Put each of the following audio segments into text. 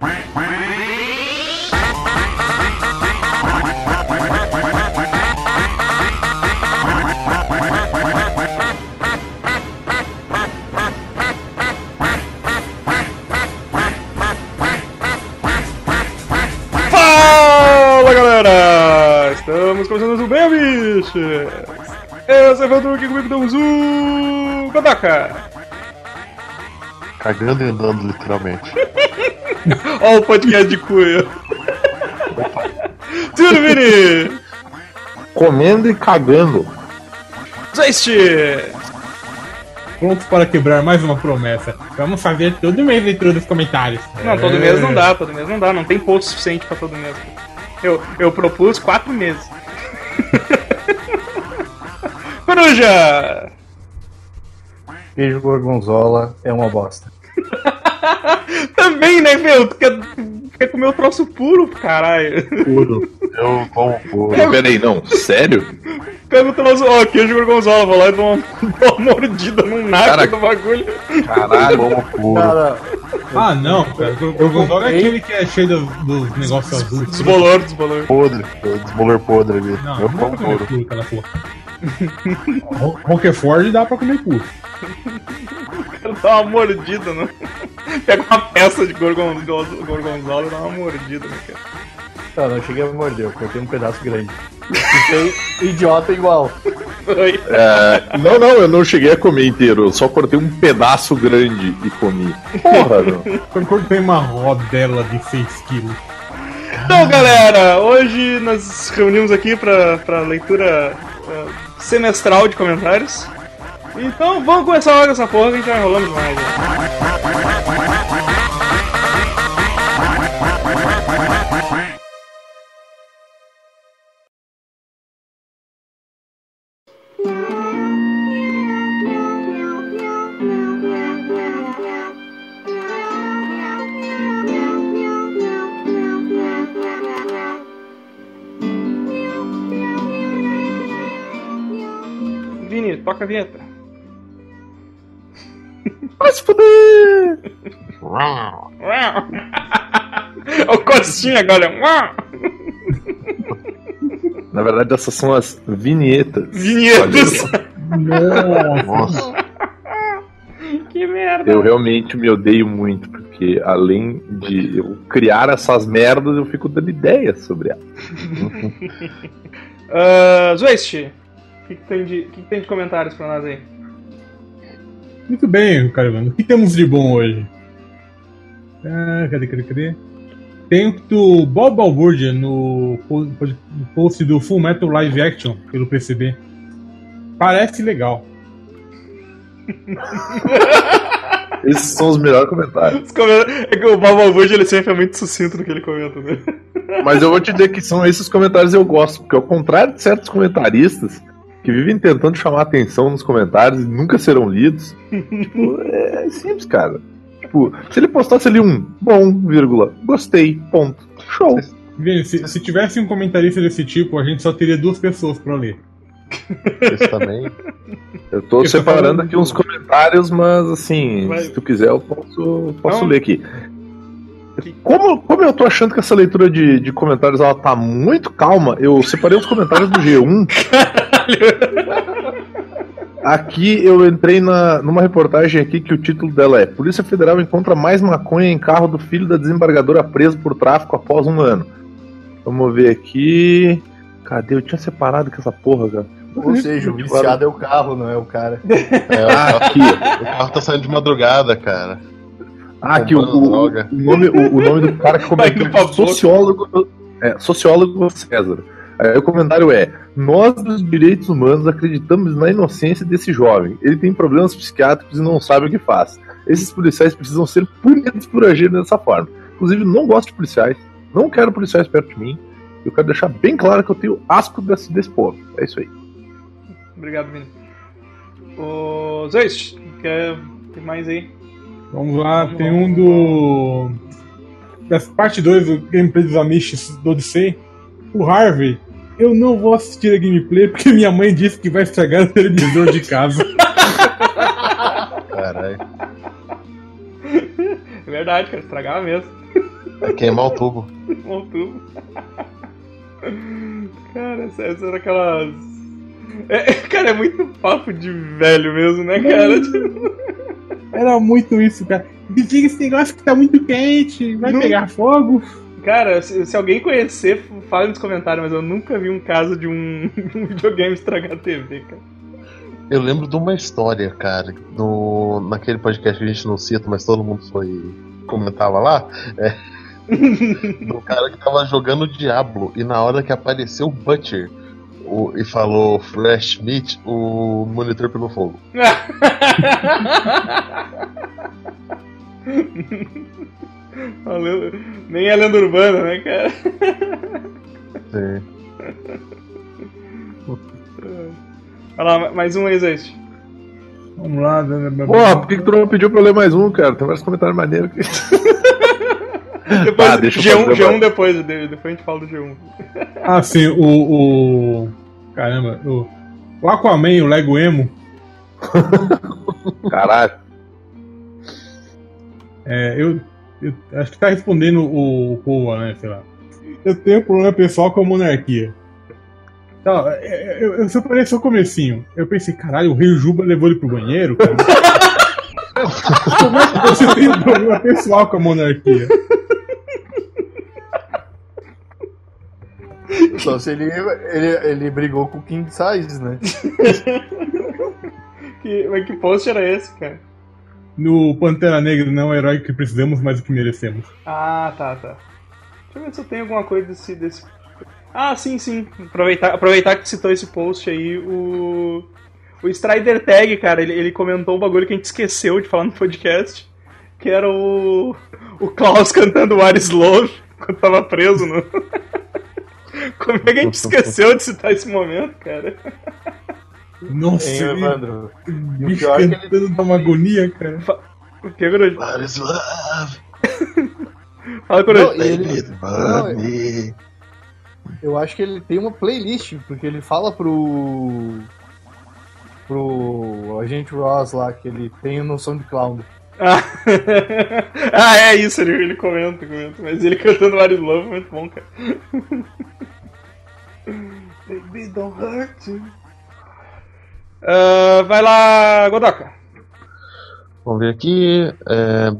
Fala galera! Estamos começando um Bem Bicho! Eu sou o Evandro, aqui comigo temos o. Godaka! Cagando e andando, literalmente. Olha o podcast de cuia! Vini! Comendo e cagando. Zeist! Pronto para quebrar mais uma promessa. Vamos fazer todo mês leitura dos comentários. Não, todo É. mês não dá, todo mês não dá, não tem post suficiente pra todo mês. Eu, eu propus quatro meses. Coruja! Queijo gorgonzola é uma bosta. Também, né, meu? Tu quer, quer comer o troço puro, caralho. Puro. Eu como puro. Peraí, não, sério? Pega o troço, ó, queijo gorgonzola, vou lá e dou uma, dou uma mordida num naco Caraca. do bagulho. Caralho. Como puro. Cara, Ah, não, cara. O gorgonzola é aquele que é cheio dos, dos negócios azuis. Desbolor, desbolor. Podre. Desbolor podre ali. Não, eu como puro. puro aquela porra. Ro- Roquefort dá pra comer puro. Dar uma mordida, né? Pega uma peça de gorgonzola, gorgonzola e dá uma mordida, né, cara? tá, não cheguei a morder, eu cortei um pedaço grande. Fiquei idiota igual. É, não, não, eu não cheguei a comer inteiro. Eu só cortei um pedaço grande e comi. Porra, meu. Eu cortei uma rodela de 6 quilos. Então, galera, hoje nós nos reunimos aqui pra, pra leitura eh, semestral de comentários. Então, vamos começar logo essa porra que a gente vai enrolando demais. Né? Vini, toca a vinheta. Vai se fuder! o Costinha agora. Na verdade, essas são as vinhetas. Vinhetas. Nossa. que merda. Eu realmente me odeio muito, porque além de eu criar essas merdas, eu fico dando ideias sobre elas. Uh, Zwest, o que, que tem de, que, que tem de comentários pra nós aí? Muito bem, Carivano. O que temos de bom hoje? Ah, cadê, cadê, cadê? Tem do Bob Balbúrdia no po- no post do Full Metal Live Action pelo PCB. Parece legal. Esses são os melhores comentários. Os coment- É que o Bababuja ele sempre é muito sucinto no que ele comenta, né? Mas eu vou te dizer que são esses comentários que eu gosto, porque ao contrário de certos comentaristas que vivem tentando chamar atenção nos comentários e nunca serão lidos, tipo, é simples, cara. Tipo, se ele postasse ali um bom, vírgula, gostei, ponto. Show. Vini, se, se tivesse um comentarista desse tipo, a gente só teria duas pessoas pra ler. Esse também. Eu tô Eu tô separando falando aqui uns comentários, mas assim, Vai. se tu quiser eu posso, posso ler aqui. Como, como eu tô achando que essa leitura de, de comentários ela tá muito calma, eu separei os comentários do G1. Aqui eu entrei na, numa reportagem aqui que o título dela é Polícia Federal encontra mais maconha em carro do filho da desembargadora preso por tráfico após um ano. Vamos ver aqui. Cadê? Eu tinha separado com essa porra, cara. Ou seja, o viciado é o carro, não é o cara. É, o, Ah, carro, aqui. o carro tá saindo de madrugada, cara. Ah, aqui o, o, o nome, o, o nome do cara que comentou é sociólogo, é, sociólogo César. Aí o comentário é: Nós dos direitos humanos acreditamos na inocência desse jovem. Ele tem problemas psiquiátricos e não sabe o que faz. Esses policiais precisam ser punidos por agir dessa forma. Inclusive, não gosto de policiais. Não quero policiais perto de mim. Eu quero deixar bem claro que eu tenho asco desse, desse povo. É isso aí. Obrigado, Vini. Ô, Zeus, quer tem mais aí? Vamos lá, Vamos tem lá. um do. Da parte 2 do gameplay dos Amish do Odyssey. O Harvey. Eu não vou assistir a gameplay porque minha mãe disse que vai estragar o televisor de casa. Caralho. É verdade, cara, estragava mesmo. É queimar o tubo. Um tubo. Cara, essas eram aquelas. É, cara, é muito papo de velho mesmo, né, cara? Tipo, Era muito isso, cara. Desliga esse negócio que tá muito quente, vai Não- pegar fogo. Cara, se, se alguém conhecer, fale nos comentários, mas eu nunca vi um caso de um, um videogame estragar a TV, cara. Eu lembro de uma história, cara, no, naquele podcast que a gente não cita, mas todo mundo foi comentava lá, é, do cara que tava jogando Diablo e na hora que apareceu o Butcher o- e falou Fresh Meat, o monitor pegou fogo. A lenda- Nem é lenda urbana, né, cara? Sim. Olha lá, mais um aí, Zete. Vamos lá, dona Porra, por que, que tu não pediu pra eu ler mais um, cara? Tem vários comentários maneiros aqui. Depois, Ah, deixa eu G1, fazer G1 mais. depois, de- depois a gente fala do G1. Ah, sim, o. o... Caramba, o. O Aquaman, o Lego Emo, Caralho. é, eu, eu acho que tá respondendo o, o povo, né? Sei lá. Eu tenho problema pessoal com a monarquia. Então, é, eu, eu separei só o comecinho. Eu pensei, caralho, o rei Juba levou ele pro banheiro, cara. Como é que você tem um problema pessoal com a monarquia? Só se ele, ele, ele brigou com o King Size, né? Que, mas que post era esse, cara? No Pantera Negra não é o herói que precisamos, mas o que merecemos. Ah, tá, tá. Deixa eu ver se eu tenho alguma coisa desse. desse... Ah, sim, sim. Aproveitar, aproveitar que citou esse post aí, o. O Strider Tag, cara, ele, ele comentou um bagulho que a gente esqueceu de falar no podcast. Que era o. O Klaus cantando What is Love quando tava preso no. Como é que a gente esqueceu de citar esse momento, cara? Nossa, Hein, Evandro? E o pior é que ele- dá uma agonia, cara. O que? What is love? Fala, Coruja. Não, ele- Não. Eu acho que ele tem uma playlist, porque ele fala pro. pro agente Ross lá que ele tem noção de clown. Ah, ah, é isso, ele, ele comenta, comenta. Mas ele cantando is Love é muito bom, cara. Baby, don't hurt you. Ah, vai lá, Godoka. Vamos ver aqui. é,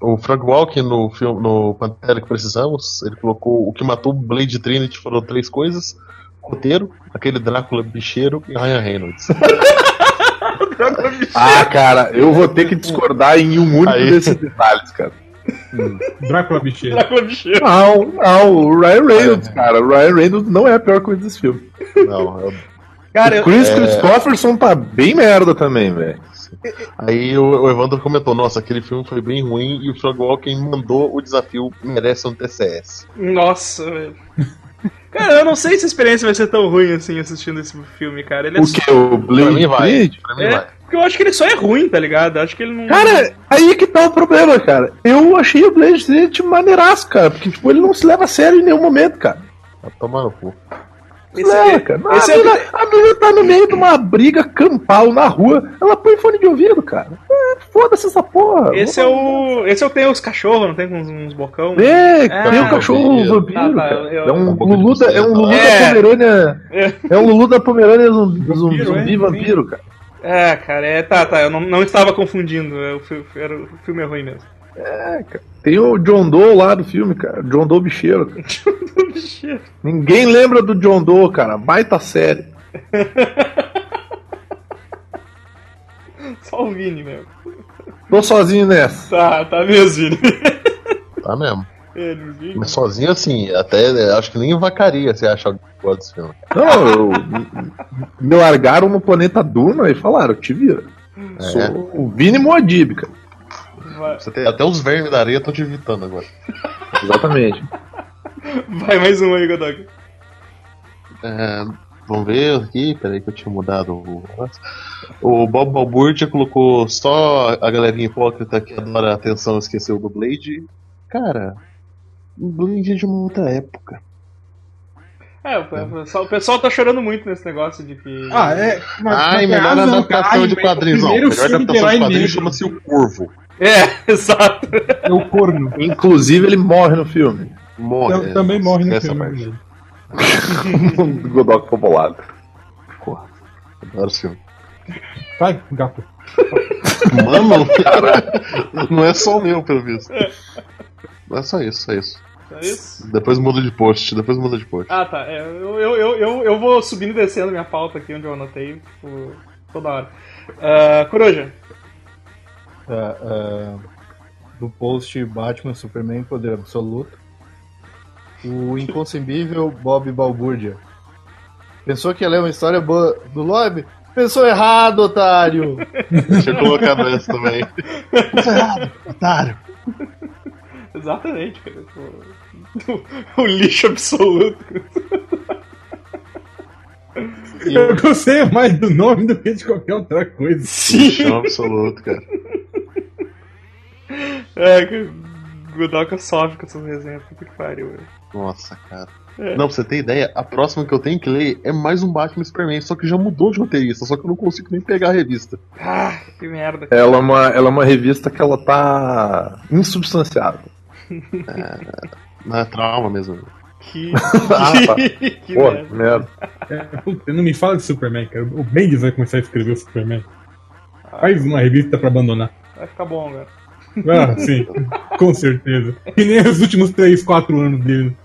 o Frank Walken no filme no Pantera que precisamos, ele colocou o que matou o Blade Trinity foram três coisas: roteiro, aquele Drácula bicheiro e Ryan Reynolds. Ah, cara, eu vou ter que discordar em um único Aí. desses detalhes, cara. Drácula bicheiro. Drácula bicheiro. Não, não, o Ryan Reynolds, cara. O Ryan Reynolds não é a pior coisa desse filme. Não, eu- Cara, o Chris é- Christopherson tá bem merda também, velho. Aí o, o Evandro comentou: Nossa, aquele filme foi bem ruim e o Frank Walken mandou o desafio merece um TCS. nossa, velho. Cara, eu não sei se a experiência vai ser tão ruim assim assistindo esse filme, cara. Ele é O só- que? O Pra mim Blade vai. Pra mim É, vai. porque eu acho que ele só é ruim, tá ligado? Acho que ele não. Cara, aí que tá o problema, cara. Eu achei o Blade Trinity maneiraço, cara. Porque, tipo, ele não se leva a sério em nenhum momento, cara. Vai tomar no cu. Esse, leva, cara. Esse a, é- menina, a menina tá no meio de uma briga campal na rua. Ela põe fone de ouvido, cara. É, Foda-se essa porra. esse é o. Esse é o tem os cachorros, não tem uns, uns bocão? É, Ah, tem um cachorro vampiro. vampiro, Ah, tá, cara. eu- É um um Lulu da, é um Lulu É. da Pomerânia. É. É um Lulu da Pomerânia zumbi, Vampiro, zumbi, é? zumbi vampiro, cara. É, cara, é, tá, tá, eu não, não estava confundindo, é, o, era, o filme é ruim mesmo. Tem o John Doe lá do filme, cara. John Doe bicheiro. cara. Bicheiro. Ninguém lembra do John Doe, cara. Baita série. Só o Vini mesmo. Tô sozinho nessa. Tá, tá mesmo, Vini. Tá mesmo. Mas sozinho assim, até acho que nem vacaria se achar que gosta desse filme. Não, eu, me largaram no planeta Duna e falaram, te vira. Sou o Vini Moadib, cara. Vai, Você tem, até os vermes da areia estão te evitando agora. Exatamente. vai mais um aí, Godog. É, vamos ver aqui, peraí que eu tinha mudado o. O Bob Balbúrdia colocou só a galerinha hipócrita que adora a atenção e esqueceu do Blade. Cara, o Blade é de uma outra época. É, o pessoal, o pessoal tá chorando muito nesse negócio de que. Ah, é. mas- Ai, mas melhor razão, adaptação de quadrinhos. Não, melhor adaptação de quadrinhos chama-se O Corvo. É, exato. É o corno. Inclusive, ele morre no filme. Morre. Tam- também morre no filme. parte. né? o Godok ficou bolado. Porra, adoro esse filme. Vai, gato. Mano, cara, não é só o meu, pelo visto. Não é só isso, só isso. É isso? Depois muda de post, depois muda de post. Ah, tá. É, eu, eu, eu, eu, eu vou subindo e descendo minha pauta aqui onde eu anotei tipo, toda hora. Ah, Coruja. Ah, do post Batman Superman Poder Absoluto. O inconcebível Bob Balbúrdia. Pensou que ia ler uma história boa do Lobby? Pensou errado, otário! Deixa eu colocar nessa também. Tá errado, otário. Exatamente, cara. Tipo, o lixo absoluto. E Eu gostei mais do nome do que de qualquer outra coisa. Sim. Chão absoluto, cara. É, que o Godoka sofre com essas resenhas. Puta que pariu, velho. Nossa, cara. É. Não, pra você ter ideia, a próxima que eu tenho que ler é mais um Batman Superman, só que já mudou de roteirista, só que eu não consigo nem pegar a revista. Ah, que merda. Ela é uma, ela é uma revista que ela tá insubstanciável. Não é trauma mesmo. Que. Ah, que, que Pô, merda. merda. É, puta, não me fala de Superman, cara. O Bendis vai começar a escrever o Superman. Faz uma revista pra abandonar. Vai ficar bom, velho. Ah, sim, com certeza. Que nem os últimos 3, 4 anos dele.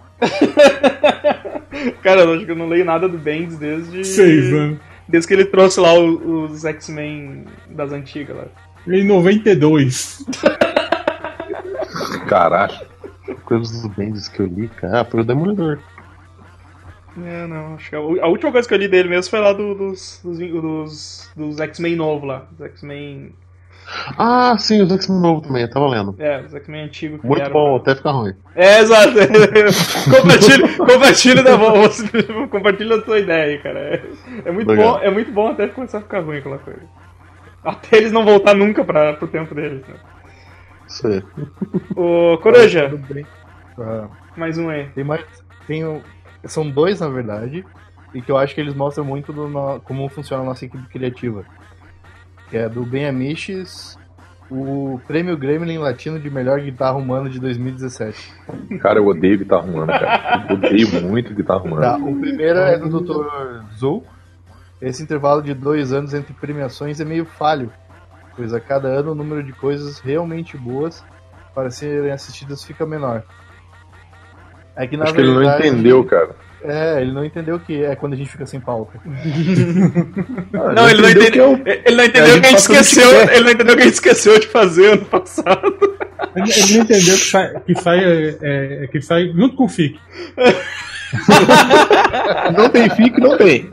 Cara, eu acho que eu não leio nada do Bendis desde. 6 anos. Desde que ele trouxe lá os X-Men das antigas lá. Em 92. Caralho. Coisas do Bendis que eu li, cara. Ah, foi o Demolidor. É, não, acho que a, última coisa que eu li dele mesmo foi lá do- dos, dos, dos, dos X-Men novo lá. X-Men. Ah, sim, os X-Men novo também, eu tava lendo. É, os X-Men antigos Muito vieram bom, pra- até ficar ruim. É, exato. compartilha, compartilha da compartilha a tua ideia aí, cara. É, é muito Legal. bom, é muito bom até começar a ficar ruim aquela coisa. Até eles não voltar nunca pra, pro tempo deles. Né? Isso aí. Ô, Coruja, Tudo bem. Ah, mais um aí. tem mais. Tem, o- são dois, na verdade, e que eu acho que eles mostram muito do no- como funciona a nossa equipe criativa. Que é do Ben Amiches, o Prêmio Gremlin Latino de Melhor Guitarra Humana de 2017. Cara, eu odeio guitarra humana, cara. Eu odeio muito guitarra humana. Tá, o primeiro é do Dr. Zul. Esse intervalo de dois anos entre premiações é meio falho, pois a cada ano o número de coisas realmente boas para serem assistidas fica menor. É que na Acho que ele não verdade- entendeu, cara. É, ele não entendeu o que é quando a gente fica sem pauta. Ah, Não, ele não que entendeu. é o- Ele não entendeu a que a gente que esqueceu. Ele não entendeu que a gente esqueceu de fazer ano passado. Ele, ele não entendeu que sai, que sai, é, é, que sai junto com o FIC. Não tem fique, não tem.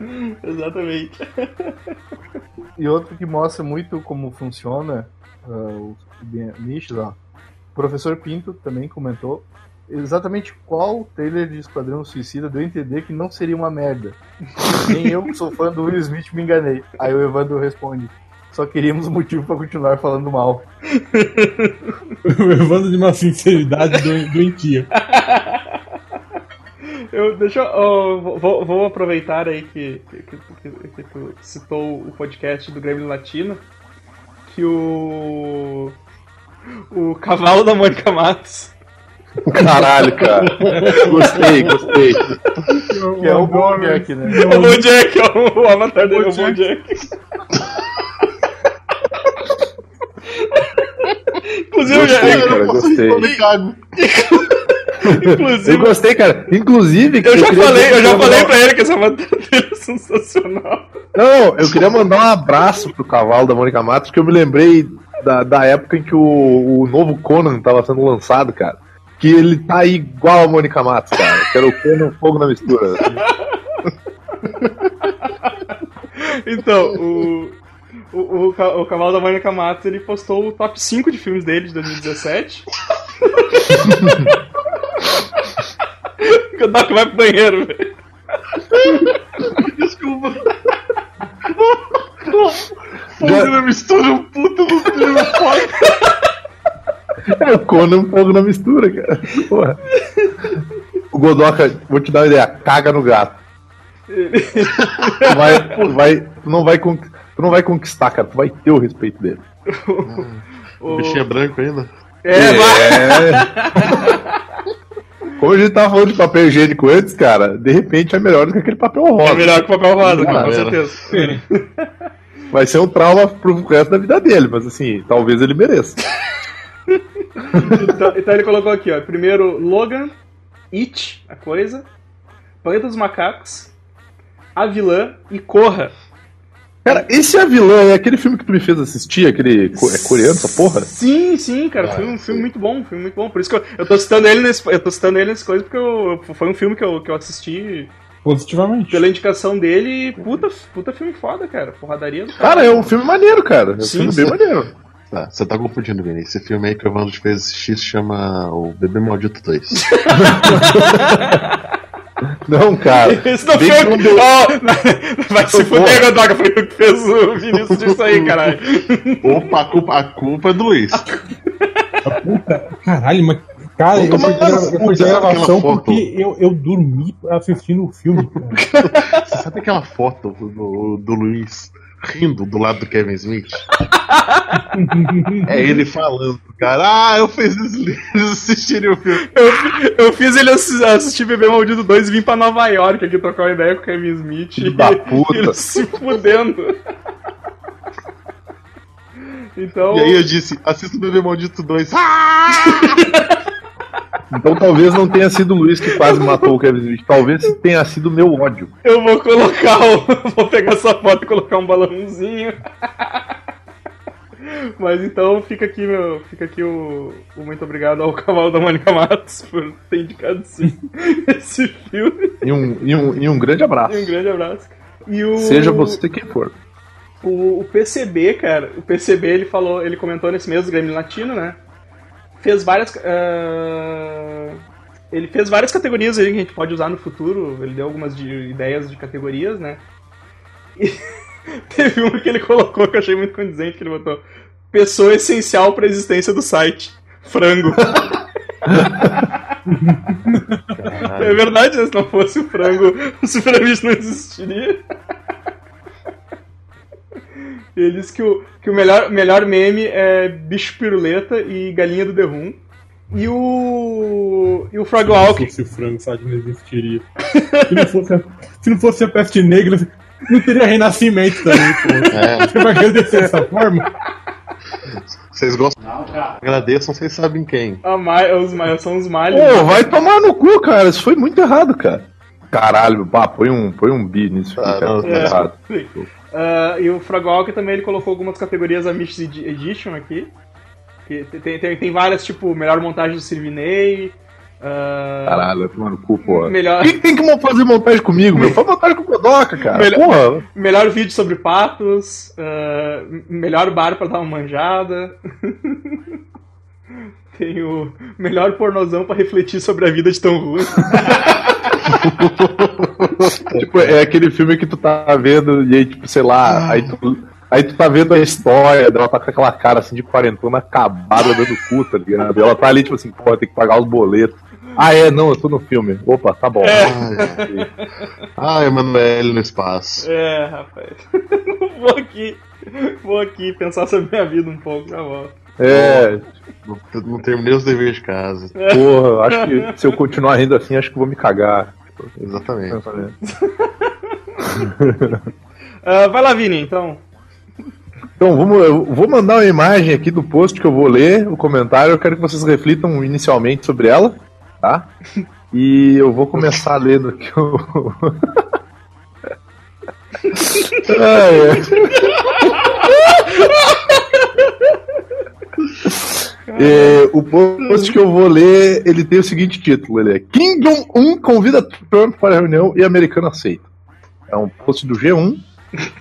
Exatamente. E outro que mostra muito como funciona ah, os nichos, ó. O professor Pinto também comentou exatamente qual trailer de Esquadrão Suicida deu a entender que não seria uma merda. Nem eu, que sou fã do Will Smith, me enganei. Aí o Evandro responde: só queríamos motivo pra continuar falando mal. Levando de uma sinceridade do- doentia. Eu, deixa eu. vou, vou aproveitar aí que, que, que- que tu citou o podcast do Grêmio Latino. Que o. O cavalo da Mônica Matos. Caralho, cara. Gostei, gostei. Que é o Bojack, né? É o Bojack, é o, o avatar dele, é o Bojack. Bojack. Inclusive, eu já- Gostei, cara, gostei. Eu cago. Eu inclusive, gostei, cara. Inclusive, eu já queria falei, eu já que falei mandar- pra ele que essa matéria dele é sensacional. Não, eu queria mandar um abraço pro cavalo da Mônica Matos, porque eu me lembrei da, da época em que o, o novo Conan tava sendo lançado, cara. Que ele tá igual a Mônica Matos, cara. Que era o Conan Fogo na Mistura. Então, o, o, o, o Cavalo da Mônica Matos, ele postou o top 5 de filmes dele de 2017. o Doc vai pro banheiro, velho. Desculpa. Fogo na mistura, um puta no filme. É o Conan Fogo na Mistura, cara. Porra. O Godoka, vou te dar uma ideia, caga no gato. Tu vai, tu vai, tu não vai, tu não vai conquistar, cara. Tu vai ter o respeito dele. O bichinho é branco ainda. É, vai. É. Como a gente tava falando de papel higiênico antes, cara, de repente é melhor do que aquele papel É rosa. melhor que o papel rosa, cara, com certeza. Vai ser um trauma pro resto da vida dele, mas assim, talvez ele mereça. Então, então ele colocou aqui, ó. Primeiro, Logan, It, a coisa, Planeta dos Macacos, A Vilã e Corra. Cara, esse é a vilã, é aquele filme que tu me fez assistir, aquele. É coreano essa porra? Sim, sim, cara. Ah, foi um sim. filme muito bom, um filme muito bom. Por isso que eu, eu tô citando ele nesse. Eu tô citando ele nesse coisa porque eu- foi um filme que eu, que eu assisti Positivamente. pela indicação dele e puta, puta filme foda, cara. Porradaria do Cara, é um filme maneiro, cara. É um Sim, filme sim. bem maneiro. Tá, você tá confundindo, Vini. Esse filme aí que o Evandro fez assistir se chama O Bebê Maldito 2. Não, cara. Esse não Bem foi que o deu- Ó, Vai se fuder, Godoka. Foi tu que fez o Vinícius disso aí, caralho. Opa, a culpa, a culpa é do Luiz. Caralho, mas. Cara, eu eu fui sabe gravação porque eu, eu dormi assistindo o filme. Cara. Você sabe aquela foto do, do Luiz rindo do lado do Kevin Smith? É ele falando, cara. Ah, eu fiz eles assistirem o filme. Eu, eu fiz ele assi- assistir Bebê Maldito 2 e vim pra Nova York aqui trocar uma ideia com o Kevin Smith. Filho da puta. Ele se fudendo. Então. E aí eu disse, assista o Bebê Maldito 2. Ah! Então talvez não tenha sido o Luiz que quase matou o Kevin Smith. Talvez tenha sido o meu ódio. Eu vou colocar o. Vou pegar essa foto e colocar um balãozinho. Mas então fica aqui, meu. Fica aqui o, o muito obrigado ao cavalo da Mônica Matos por ter indicado sim esse filme. E um, e um, e um grande E abraço. um grande abraço. E o, Seja você quem for. O, o PCB, cara, o PCB ele falou, ele comentou nesse mês do Grêmio Latino, né? Fez várias. ah, ele fez várias categorias aí que a gente pode usar no futuro. Ele deu algumas de- ideias de categorias, né? E teve uma que ele colocou que eu achei muito condizente, que ele botou. Pessoa essencial para a existência do site. Frango. É verdade, né? se não fosse o frango, o Superamite não existiria. Ele disse que o, que o melhor, melhor meme é bicho piruleta e galinha do Derrum. E o. E o Frog Walk. Se o frango sabe não existiria. Se não fosse a, se não fosse a peste negra, não teria renascimento também, pô. É, Você vai agradecer dessa forma? vocês gostam? Agradeçam, vocês sabem quem. Ma- os, Ma- são os males. Pô, vai tomar no cu, cara. Isso foi muito errado, cara. Caralho, pá, põe um, põe um bi nisso aqui, Ah, cara. não, é. errado. Ah, e o Frog Walk também ele colocou algumas categorias Amish Edi- Edition aqui. Que tem, tem, tem várias, tipo, melhor montagem do Sirvinei. ah, Caralho, vai tomar no cu, porra. Melhor, Quem que tem que fazer montagem comigo, meu? Faz montagem com o Godoka, cara. Melhor- Porra. melhor vídeo sobre patos. ah, melhor bar pra dar uma manjada. Tem o melhor pornozão pra refletir sobre a vida de tão ruim. Tipo, é aquele filme que tu tá vendo e aí, tipo, sei lá, aí tu, aí tu tá vendo a história, ela tá com aquela cara assim de quarentona acabada dando cu, tá ligado? E ela tá ali, tipo assim, pô, tem que pagar os boletos. Ah, é, não, eu tô no filme. Opa, tá bom. Ai, ai Emanuele no espaço. É, rapaz. vou aqui. Vou aqui pensar sobre minha vida um pouco, já volto. É, Não, não terminei os deveres de casa. porra, acho que se eu continuar rindo assim, acho que vou me cagar. Exatamente. Ah, vai lá, Vini, então. Então, vamos, eu vou mandar uma imagem aqui do post que eu vou ler, o comentário. Eu quero que vocês reflitam inicialmente sobre ela, tá? E eu vou começar lendo aqui o. Ai, é. É, o post que eu vou ler, ele tem o seguinte título, ele é Kim Jong-un convida Trump para a reunião e americano aceita. É um post do G1,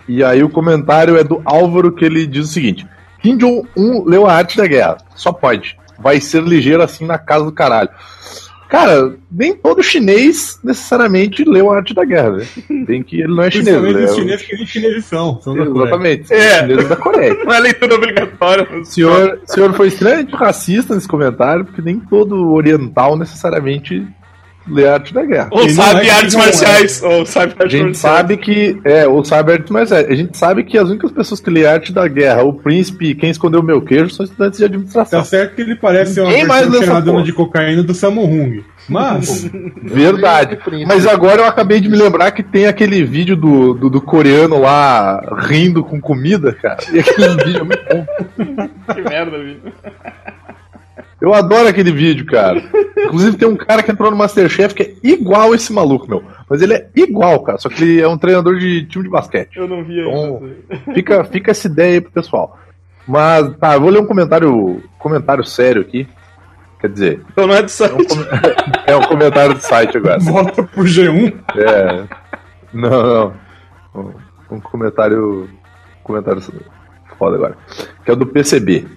e aí o comentário é do Álvaro que ele diz o seguinte: Kim Jong-un leu a arte da guerra. Só pode. Vai ser ligeiro assim na casa do caralho. Cara, nem todo chinês necessariamente leu a arte da guerra, né? Tem que ele não é chinês. Principalmente Ele é os o- chineses que nem chineses são. são da Coreia. Exatamente. É. Chineses da Coreia. Não é leitura obrigatória. O senhor, o senhor foi extremamente racista nesse comentário, porque nem todo oriental necessariamente lê arte da guerra. Ou sabe é artes é. marciais. Ou sabe A artes gente marciais. sabe que. É, ou sabe arte mais é. A gente sabe que as únicas pessoas que lê arte da guerra, o príncipe e quem escondeu meu queijo, são estudantes de administração. Tá certo que ele parece uma Ninguém mais versão cheiradona de cocaína do Samu Hung. Mas, Verdade. Mas agora eu acabei de me lembrar que tem aquele vídeo do, do, do coreano lá rindo com comida, cara. E aquele vídeo é muito bom. Que merda, Vini. Eu adoro aquele vídeo, cara. Inclusive tem um cara que entrou no Masterchef que é igual esse maluco, meu. Mas ele é igual, cara. Só que ele é um treinador de time de basquete. Eu não vi Bom. ainda. Fica, fica essa ideia aí pro pessoal. Mas, tá, eu vou ler um comentário, comentário sério aqui. Quer dizer, Então não é do é um, site. é um comentário do site agora. volta pro G1. É. Não, não. Um, um comentário. Comentário foda agora. Que é o do PCB.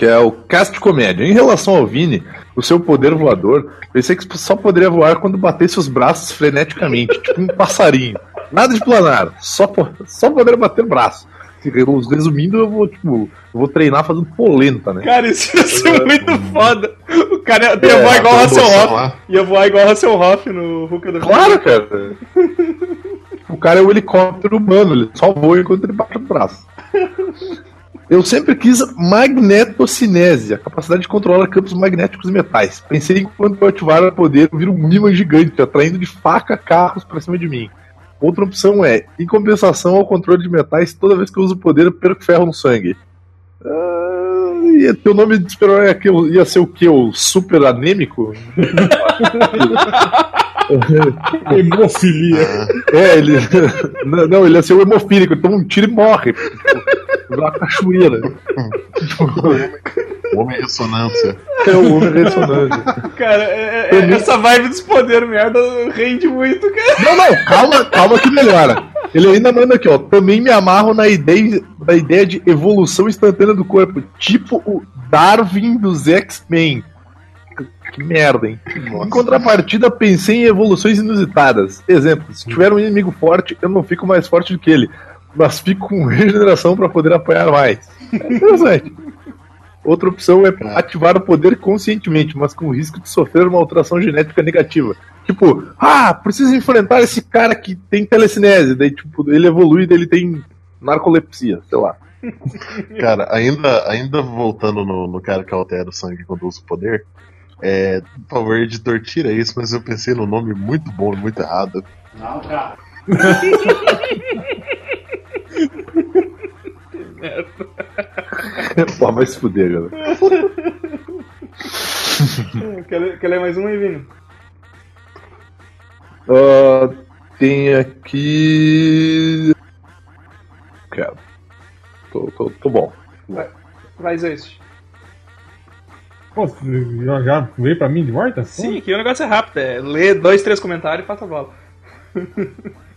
Que é o Cast de Comédia. Em relação ao Vini, o seu poder voador, pensei que só poderia voar quando batesse os braços freneticamente, tipo um passarinho. Nada de planar, só, só poder bater o braço. Resumindo, eu vou, tipo, eu vou treinar fazendo polenta, né? Cara, isso ia ser muito foda. O cara ia, ia É, voar igual Hasselhoff. Ia voar igual o Hasselhoff no Hulk da Claro, cara. O cara é um helicóptero humano, ele só voa enquanto ele bate o braço. Eu sempre quis magnetocinese, a capacidade de controlar campos magnéticos e metais. Pensei em quando eu ativar o poder, eu viro um imã gigante, atraindo de faca carros pra cima de mim. Outra opção é, em compensação ao controle de metais, toda vez que eu uso o poder, eu perco ferro no sangue. Ah, e teu nome de super-herói ia, que- ia ser o quê? O super anêmico? Hemofilia. É, ele. não, não, ele ia ser o hemofílico, toma um tiro e morre. Uma cachoeira. Homem ressonância. É o homem ressonante. Cara, é- é- é- essa vibe dos poderes merda rende muito, cara. Não, não, calma, calma que melhora. Ele ainda manda aqui, ó. Também me amarro na ideia, na ideia de evolução instantânea do corpo. Tipo o Darwin dos X-Men. Que merda, hein? Em contrapartida, pensei em evoluções inusitadas. Exemplo, se tiver um inimigo forte, eu não fico mais forte do que ele, mas fico com regeneração para poder apanhar mais. É interessante. Outra opção é ativar o poder conscientemente, mas com o risco de sofrer uma alteração genética negativa. Tipo, ah, preciso enfrentar esse cara que tem telecinese. Daí, tipo, ele evolui e ele tem narcolepsia, sei lá. Cara, ainda, ainda voltando no, no cara que altera o sangue quando usa o poder, é, por favor, editor, tira isso, mas eu pensei no nome muito bom e muito errado. Pô, vai se fuder, galera. Quer, quer ler mais um aí, Vini? Ah, tem aqui. Quero. Tô, tô, tô bom. Vai, Zeus. Pô, já, já veio pra mim de volta? Sim, aqui o negócio é rápido. É ler dois, três comentários e passa a bola.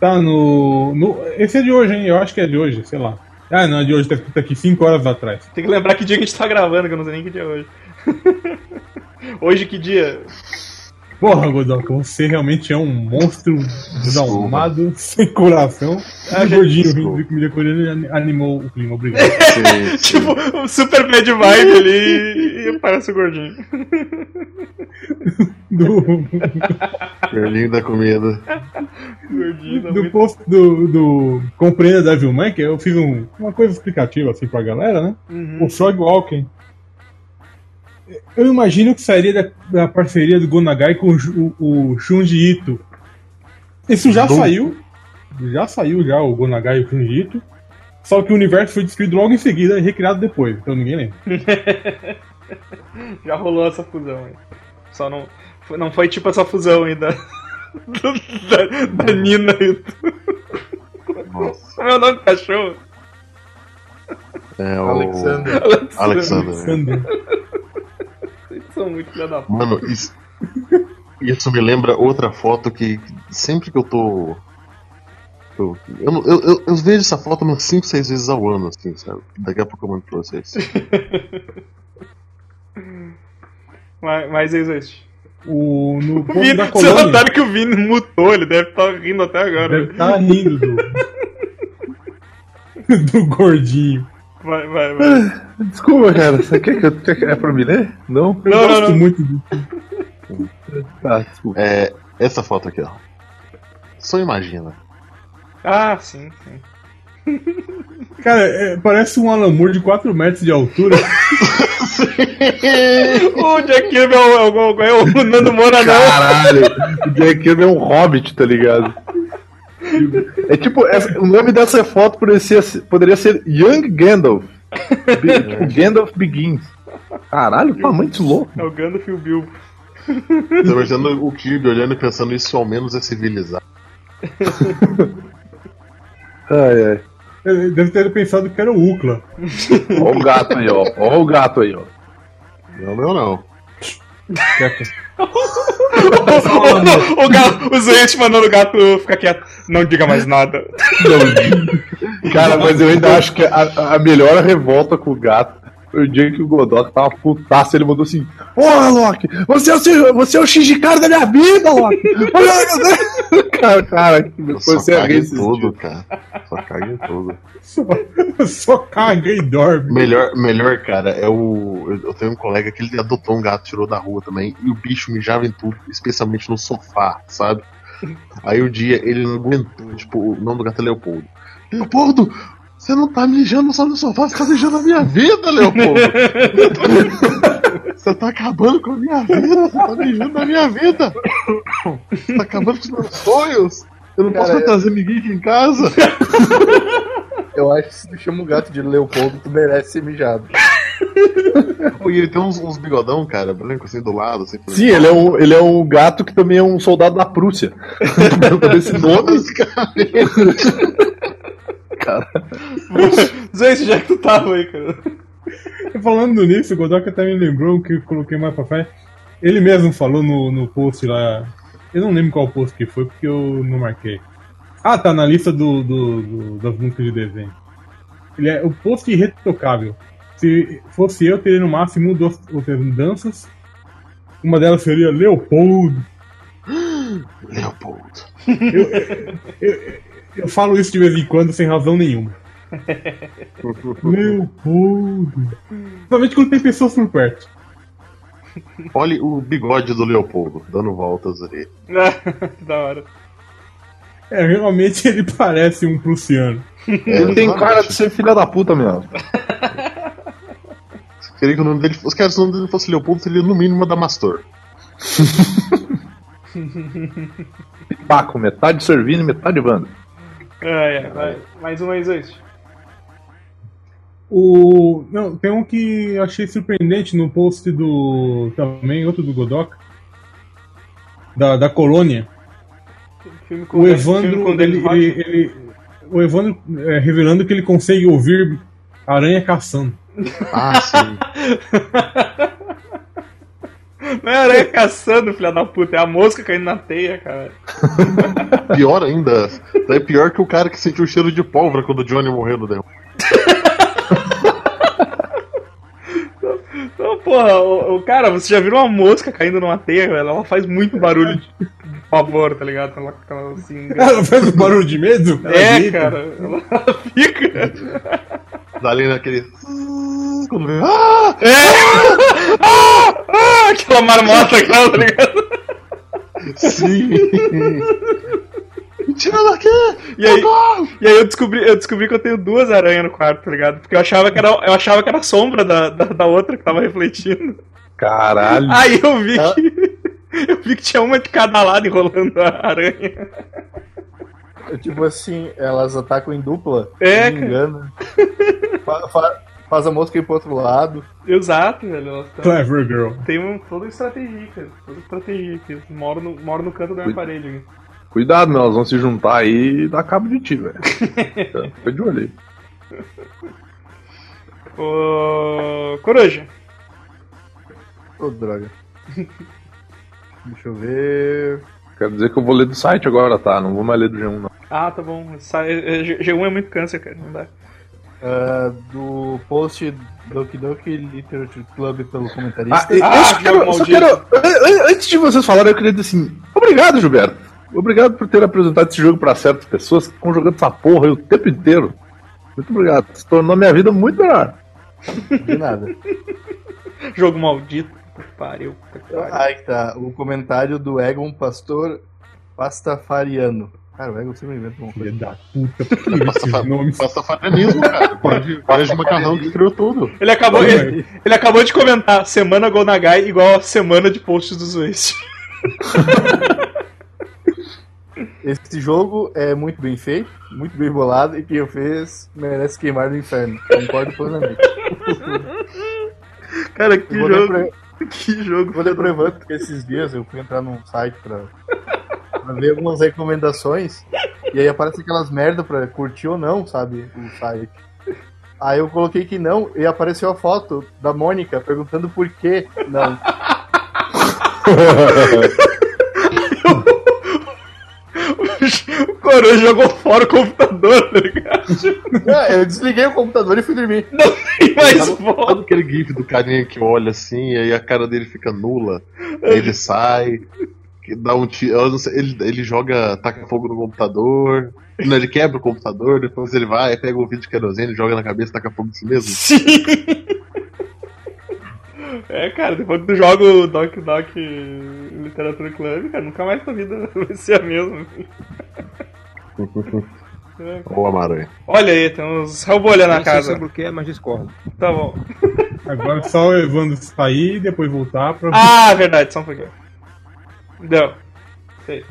Tá no, no. Esse é de hoje, hein? Eu acho que é de hoje, sei lá. Ah, não, é de hoje, tá escrito aqui 5 horas atrás. Tem que lembrar que dia que a gente tá gravando, que eu não sei nem que dia é hoje. hoje que dia? Porra, Godoka, você realmente é um monstro desalmado, sem coração. Ah, gordinho rindo de comida coreana animou o clima, obrigado. Sim, sim. Tipo, um super bad vibe ali e aparece o gordinho. Do, Berlim da comida. Gordinho, dá do post do, do Compreenda Devilman, que eu fiz um- uma coisa explicativa assim pra galera, né? Uhum. O Frog Walking. Eu imagino que sairia da, da parceria do Gonagai com o, o, o Shunji Ito. Isso já saiu. Já saiu já o Gonagai e o Shunji Ito. Só que o universo foi destruído logo em seguida e recriado depois, então ninguém lembra. Já rolou essa fusão aí. Só não. foi- Não foi tipo essa fusão aí da. da, da Nina e do. Nossa. É o nome do cachorro? É o. Alexander. Alexander. Sandra. Vocês são muito filha da p. Mano, isso, isso me lembra outra foto que sempre que eu tô. Eu, eu, eu, eu, eu vejo essa foto umas 5, 6 vezes ao ano, assim, sabe? Daqui a pouco eu mando pra vocês. Mas, mas é isso. O, no O Vini, da vocês colônia. notaram que o Vini mutou, ele deve estar rindo até agora. Deve estar rindo do. do gordinho. Vai, vai, vai. Desculpa, cara. Você quer que eu. quer É pra me ler? Não? Eu Não, não, gosto não. muito do. Ah, desculpa. É, essa foto aqui, ó. Só imagina. Ah, sim, sim. Cara, é, parece um Alan Moore de 4 metros de altura. o Jack Kirby é o, é o, é o Nando Moura, não. Caralho, o Jack Kirby é um hobbit, tá ligado? É tipo, essa- o nome dessa foto poderia ser, poderia ser Young Gandalf. Be- tipo, Gandalf Begins. Caralho, tamanho desse louco. É o Gandalf e o Bilbo. Tô imaginando o Kirby olhando e pensando isso ao menos é civilizado. Ai, ai. Ele Deve ter pensado que era o Ucla. Ó o gato aí, ó. Ó o gato aí, ó. Não, não, não. o, gato, o Zoete mandando o gato ficar quieto. Não diga mais nada. Cara, mas eu ainda acho que a, a melhor revolta com o gato foi o dia que o Godok tava putaço. Ele mandou assim: Porra, Loki, você é o, você é o Shijikara da minha vida, Loki. Olha, meu Deus." cara, cara, Só você caga em tudo, cara. Só caga em tudo. Só, só caga e dorme. Melhor, melhor, cara, é o. eu- tenho um colega que ele adotou um gato, tirou da rua também, e o bicho mijava em tudo, especialmente no sofá, sabe? Aí o dia ele não aguentou, tipo, o nome do gato é Leopoldo. Leopoldo, você não tá mijando só no sofá, você tá mijando a minha vida, Leopoldo! Você tá acabando com a minha vida, você tá mijando a minha vida! Você tá acabando com os meus sonhos! Eu não posso Cara, mais trazer ninguém aqui em casa! Eu acho que se tu chama o gato de Leopoldo, tu merece ser mijado. E ele tem uns, uns bigodão, cara, branco assim do lado, assim. Sim, ele é, um, ele é um gato que também é um soldado da Prússia. Esse nome. Todos, cara. Zoete, já que tu tava aí, cara. Falando nisso, o Godok até me lembrou que eu coloquei mais pra frente. Ele mesmo falou no, no post lá. Eu não lembro qual post que foi, porque eu não marquei. Ah, tá na lista do, do- do- das músicas de desenho. Ele é o post irretocável. Se fosse eu, teria no máximo duas outras danças. Uma delas seria Leopoldo. Leopoldo. Eu falo isso de vez em quando sem razão nenhuma. Leopoldo. Principalmente quando tem pessoas por perto. Olha o bigode do Leopoldo, dando voltas ali. que da hora. É, realmente ele parece um prussiano. Ele tem cara de ser filha da puta mesmo. Queria que o nome dele fosse. Cara, se o nome dele fosse Leopoldo, seria no mínimo Damastor. Paco, metade servindo e metade banda. Ah, é, vai. Mais uma aí, Zoete. O. Não, tem um que eu achei surpreendente no post do. Também, outro do Godok. Da, da colônia. Filme com O filme Evandro. com Ele, ele, ele- o Evandro é, revelando que ele consegue ouvir aranha caçando. Ah, sim. Não é aranha caçando, filha da puta, é a mosca caindo na teia, cara. pior ainda. É pior que o cara que sentiu o cheiro de pólvora quando o Johnny morreu no derrame. Então, porra, o, o- cara, você já viu uma mosca caindo numa teia, velho? Ela faz muito barulho de, pavor, tá ligado? Ela, ela assim. Ela faz um barulho de medo? Ela É, grita. cara, ela fica. Dali naquele. Quando vem. Ah! Ah, ah, aquela marmota, aquela, tá ligado? Sim! Tira daqui! E aí, e aí eu descobri, eu descobri que eu tenho duas aranhas no quarto, tá ligado? Porque eu achava que era, eu achava que era a sombra da, da, da outra que tava refletindo. Caralho. Aí eu vi Ah. que. Eu vi que tinha uma de cada lado enrolando a aranha. É tipo assim, elas atacam em dupla. É, se não me engano. Fa- fa- faz a mosca ir pro outro lado. Exato, velho. Tão- Clever girl. Tem um, toda estratégia, cara. Toda estratégia aqui. Moro no, moro no canto da minha parede. Cuidado, meu, elas vão se juntar aí e dar cabo de ti, velho. Fica de olho aí. Ô. Coruja. Ô, droga. Deixa eu ver. Quero dizer que eu vou ler do site agora, tá? Não vou mais ler do G1, não. Ah, tá bom. É- é- G1 é muito câncer, cara. Não dá. Ah, do post Doki Doki Literature Club pelo comentarista. eu Ah, só quero, só quero- Antes de vocês falarem, eu queria dizer assim: obrigado, Gilberto. Obrigado por ter apresentado esse jogo pra certas pessoas que estão jogando essa porra aí o tempo inteiro. Muito obrigado. Se tornou minha vida muito melhor. De nada. Jogo maldito. pariu. Aí que tá, o comentário do Egon Pastor Pastafariano. Cara, o Egon sempre inventa uma Filha coisa. da puta, por que esses nomes? Pastafarianismo, cara. Pode, parece macarrão que criou tudo. Ele acabou, ele, ele acabou de comentar: semana Go Nagai igual a semana de posts do Waste. Esse jogo é muito bem feito, muito bem bolado, e quem o fez merece queimar no inferno. Concordo plenamente. Cara, que jogo. pra- Que jogo. Vou ler pro Evandro, porque esses dias eu fui entrar num site pra, pra ver algumas recomendações, e aí aparece aquelas merda pra curtir ou não, sabe, o site. Aí eu coloquei que não, e apareceu a foto da Mônica perguntando por que não. O Coroa jogou fora o computador, tá ligado? Ah, eu desliguei o computador e fui dormir. E mais Sabe, volta. sabe aquele gif do carinha que olha assim, e aí a cara dele fica nula, ele sai, que dá um tiro, sei, ele, ele joga, taca fogo no computador, não, ele quebra o computador, depois ele vai, pega um vídeo de querosene, joga na cabeça, taca fogo em si mesmo. Sim! É, cara, depois que tu joga o Doc Doc Literatura Club, cara, nunca mais tua vida vai ser a mesma. É. Amaranha. Olha aí, tem uns Hellbolha na casa. sobre o que é, mas discordo. Tá bom. Agora é só o Evandro sair e depois voltar pra. Ah, verdade, só um pouquinho. Deu. Sei.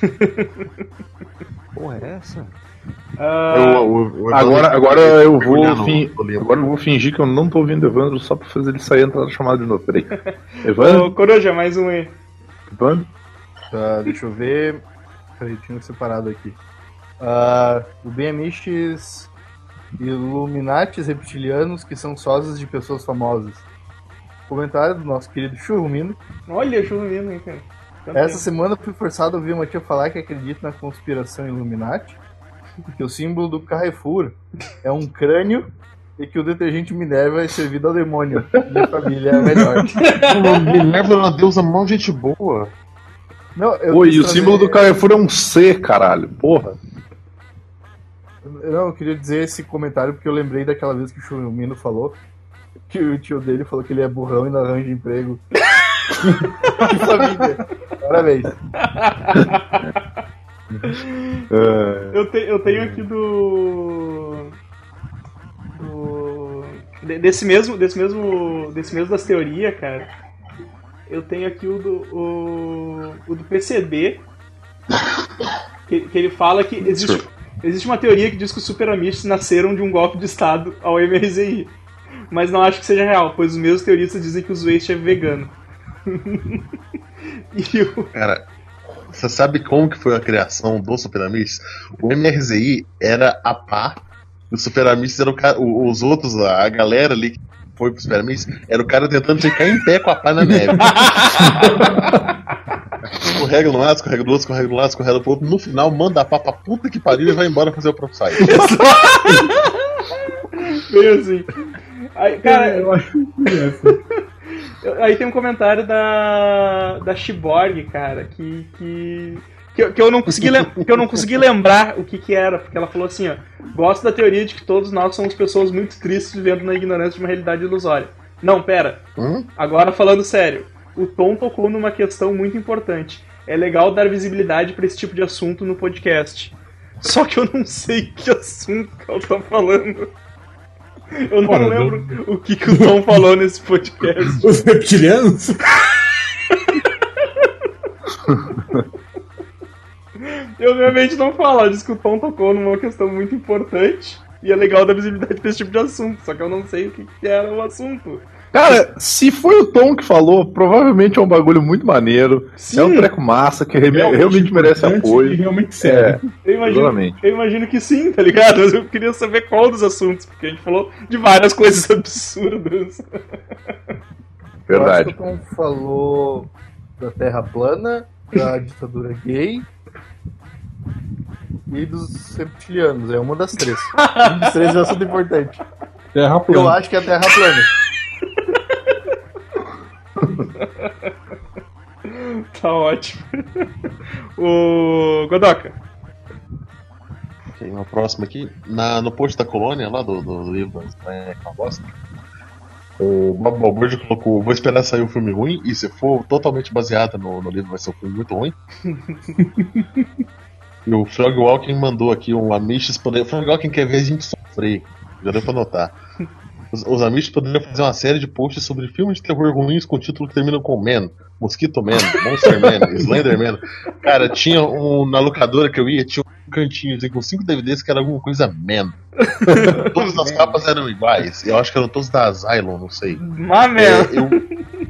Porra, é essa? Ah, Eu- o- o- Agora, agora eu vou Mergulhar no- fin- no limbo. agora eu vou fingir que eu não tô ouvindo o Evandro só pra fazer ele sair e entrar na chamada de novo. Peraí. Evandro? Ô, Coruja, mais um aí. Evandro? Tá, deixa eu ver. Peraí, tinha separado aqui. Ah, o BMX Illuminates reptilianos que são sósias de pessoas famosas. Comentário do nosso querido Churrumino. Olha, churrumino aí, cara. Essa semana eu fui forçado a ouvir uma tia falar que acredita na conspiração Illuminati, que o símbolo do Carrefour é um crânio e que o detergente Minerva é servido ao demônio. Minha família é a melhor. Minerva é uma deusa mó gente boa. Não, eu Oi, e o trazer- símbolo do Carrefour é um C, caralho. Porra. Não, eu queria dizer esse comentário porque eu lembrei daquela vez que o Churumino falou que o tio dele falou que ele é burrão e não arranja emprego. que família. Parabéns. É, Eu, te- eu tenho aqui do. do de- desse mesmo. Desse mesmo. Desse mesmo das teorias, cara. Eu tenho aqui o do. O, o do PCB. Que, que ele fala que existe, existe uma teoria que diz que os superamistas nasceram de um golpe de Estado ao MRZI. Mas não acho que seja real, pois os mesmos teoristas dizem que o Waste é vegano. o, Cara, você sabe como que foi a criação do Superamis? O MRZI era a pá, os Superamis eram o cara, o- os outros, a galera ali que foi pro Superamis, era o cara tentando ficar em pé com a pá na neve. escorrega no lado, escorrega do outro, escorrega do lado, escorrega pro outro. No final, manda a pá pra puta que pariu e vai embora fazer o próprio site. Meio assim. Aí, cara, eu acho que é essa. Aí tem um comentário da. da Shiborg, cara, que. que... Que eu, que eu não consegui que eu não consegui lembrar o que que era, porque ela falou assim, ó, gosto da teoria de que todos nós somos pessoas muito tristes vivendo na ignorância de uma realidade ilusória. Não, pera. Hum? Agora falando sério, o Tom tocou numa questão muito importante. É legal dar visibilidade pra esse tipo de assunto no podcast. Só que eu não sei que assunto que ela tá falando. Eu não Ora, lembro o que, que o Tom falou nesse podcast. Os reptilianos? Eu realmente não falo, disse que o Tom tocou numa questão muito importante. E é legal dar visibilidade pra esse tipo de assunto. Só que eu não sei o que, que era o assunto. Cara, se foi o Tom que falou, provavelmente é um bagulho muito maneiro. Sim. É um treco massa que re- realmente, merece importante E apoio. realmente sério. Eu imagino, eu imagino que sim, tá ligado? Mas eu queria saber qual dos assuntos, porque a gente falou de várias coisas absurdas. Eu acho Verdade. que o Tom falou da Terra plana, da ditadura gay e dos reptilianos. É uma das três. um dos três é um assunto importante. Terra Eu plana. acho que é a Terra plana. Tá ótimo. o Godoka. Ok, uma próxima aqui. Na, no post da colônia, lá do, do livro da Espanha, O Bob Balbúrdia colocou: Vou esperar sair um filme ruim, e se for totalmente baseado no, no livro, vai ser um filme muito ruim. e o Frog Walking mandou aqui um Amishes poder. O Frog Walking quer ver a gente sofrer, já deu pra notar. Os, os Amishes poderiam fazer uma série de posts sobre filmes de terror ruins com título que terminam com Man, Mosquito Man, Monster Man, Slender Man. Cara, tinha um. Na locadora que eu ia, tinha um cantinho assim, com cinco DVDs que era alguma coisa Man. Todas as capas eram iguais. Eu acho que eram todos da Asylum, não sei. Mamé! É, eu,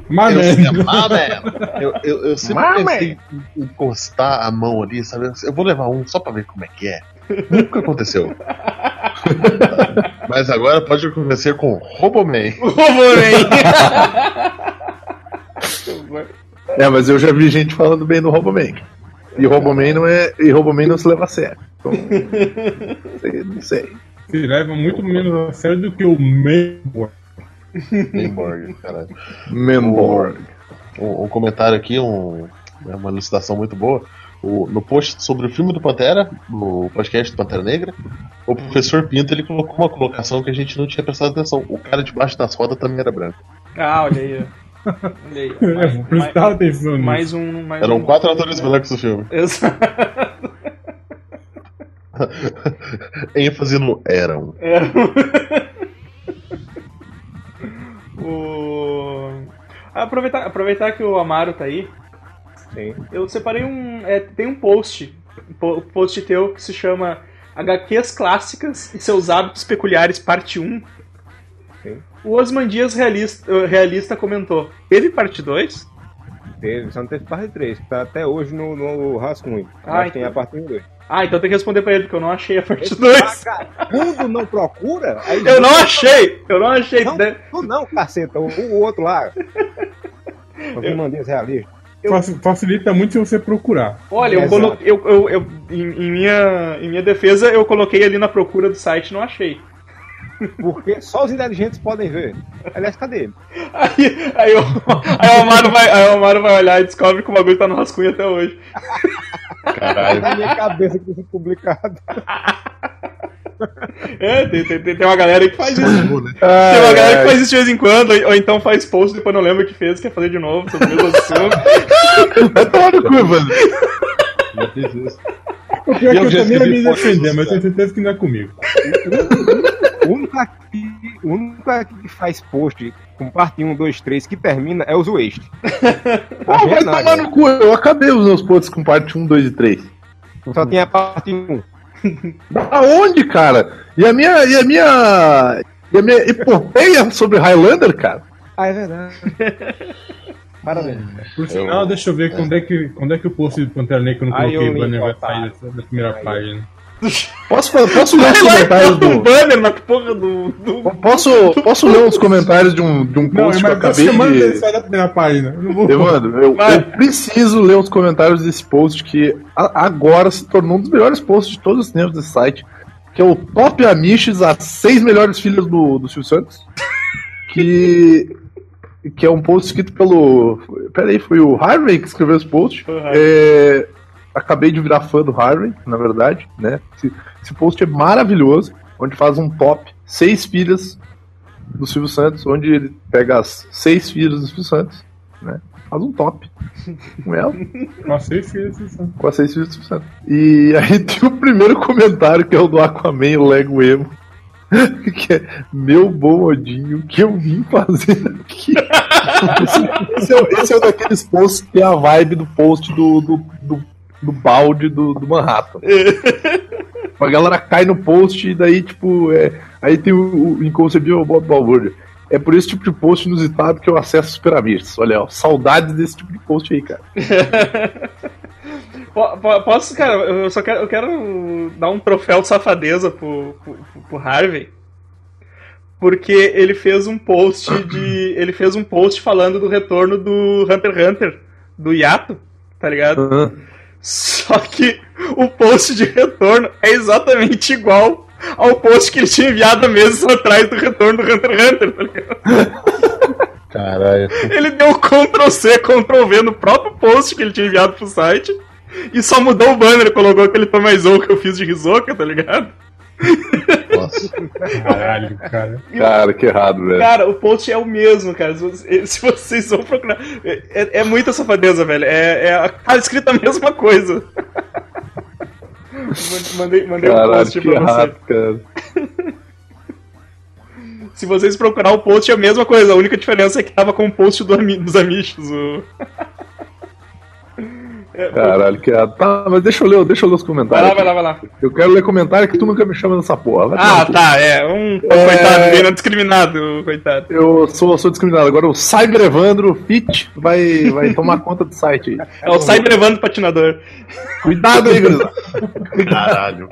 Mas, eu, né? assim, "Ah, man." eu, eu, eu sempre pensei em encostar a mão ali, sabe? Eu vou levar um só pra ver como é que é. Nunca aconteceu. Mas agora pode acontecer com Roboman. É, mas eu já vi gente falando bem do Roboman. E Roboman não é. E Roboman não se leva a sério. Então. não sei. Se leva muito menos a sério do que o Mayborn. Mayborg, caralho. Memborg. Um, um comentário aqui, um, é uma elucidação muito boa. O- no post sobre o filme do Pantera, no podcast do Pantera Negra, o professor Pinto ele colocou uma colocação que a gente não tinha prestado atenção. O cara debaixo das rodas também era branco. Ah, olha aí. ó. Olha aí. Mais, vou prestar atenção mais um. Mais Eram um... quatro atores brancos no filme. Exato. ênfase no eram. Era. O... aproveitar, aproveitar que o Amaro tá aí. Sim. Eu separei um. é, tem um post. Um po- post teu que se chama HQs clássicas e seus hábitos peculiares, parte 1. Sim. O Osman Dias realista, eh, realista comentou. Teve parte 2? Teve, só não teve parte 3, que tá até hoje no, no rascunho. Ah, Mas tem então. a parte 1 e 2. Ah, então tem que responder pra ele, porque eu não achei a parte 2. Vagabundo não procura? Aí Eu não achei! Eu não achei. Não, né? tu não, caceta, o, o outro lá. Eu mandei as realistas. Faci- Facilita muito se você procurar. Olha, eu, colo... eu, eu, eu- em, em minha, em minha defesa, eu coloquei ali na procura do site e não achei. Porque só os inteligentes podem ver. Aliás, cadê ele? Aí, aí, o, aí, o Amaro vai, aí o Amaro vai olhar e descobre que o bagulho tá no rascunho até hoje. Caralho. Na minha cabeça que foi publicado. É, tem, tem, tem uma galera que faz isso. né? Tem uma galera que faz isso de vez em quando, ou, ou então faz post e depois não lembra o que fez, quer fazer de novo sobre o mesmo assunto. Vai tomar no cu, mano. Já fiz isso. O pior é Eu que eu já também ia me defender, mas tenho certeza que não é comigo. O único aqui, o único aqui que faz post com parte 1, 2, 3 que termina é o Waste. Pô, vai tomar no cu. Eu acabei os meus posts com parte 1, 2 e 3. Só tem a parte 1. Aonde, cara? E a minha. E a minha. E a minha epopeia sobre Highlander, cara? Ah, é verdade. Parabéns. Por sinal, deixa eu ver quando é que, quando é que o post do Pantera Negra que eu não Aí coloquei eu o banner vai sair da primeira página. Posso, posso ler os comentários um do. banner na porra do. do... Posso, posso ler os comentários de um, de um Não, post que eu acabei de. sai da primeira página. Eu não vou. Evandro, eu, eu preciso ler os comentários desse post que a- agora se tornou um dos melhores posts de todos os tempos desse site. Que é o Top Amiches, as seis melhores filhas do, do Silvio Santos. Que, que é um post escrito pelo. Peraí, foi o Harvey que escreveu esse post. É, acabei de virar fã do Harvey, na verdade, né? Esse, esse post é maravilhoso, onde faz um top seis filhas do Silvio Santos, onde ele pega as seis filhas do Silvio Santos, né? Faz um top com ela, Passei filho, vocês são. com as seis filhas do Silvio Santos. E aí tem o primeiro comentário que é o do Aquaman, o Lego Emo. Que é meu bom Odinho, que eu vim fazer aqui? esse, esse é, o- esse é um daqueles posts que é a vibe do post do, do, do, do balde do, do Manhattan. A galera cai no post e daí, tipo, é, aí tem o, o inconcebível Bob Balbúrdia. É por esse tipo de post inusitado que eu acesso os pirâmides. Olha, ó, saudades desse tipo de post aí, cara. Po- po- Posso, cara, eu só quero, eu quero dar um troféu de safadeza pro, pro, pro Harvey. Porque ele fez um post de. Ele fez um post falando do retorno do Hunter x Hunter, do Yato, tá ligado? Só que o post de retorno é exatamente igual ao post que ele tinha enviado meses atrás do retorno do Hunter x Hunter, tá ligado? Caralho. Ele deu Ctrl C, Ctrl V no próprio post que ele tinha enviado pro site e só mudou o banner, colocou aquele Tomazou que eu fiz de Risoka, tá ligado? Nossa. Caralho, cara. Cara, que errado, velho. Cara, o post é o mesmo, cara. Se vocês- vão procurar. É, é- é muita safadeza, velho. É, é a cara escrita a mesma coisa. Mandei, mandei um Caralho, post que pra você. errado, cara. Se vocês procurar o post, é a mesma coisa. A única diferença é que tava com o post do dos Amish. O... É, Caralho, que errado. Tá, mas deixa eu ler, deixa eu ler os vai comentários. lá, vai lá, vai lá. Eu quero ler comentário que tu nunca me chama nessa porra. Vai Ah, tá, é. Um É. coitado dele, é discriminado, coitado. Eu sou, sou discriminado. Agora o Cyber Evandro Fit vai, vai tomar conta do site aí. É o Cyber Evandro Patinador. Cuidado aí. Caralho.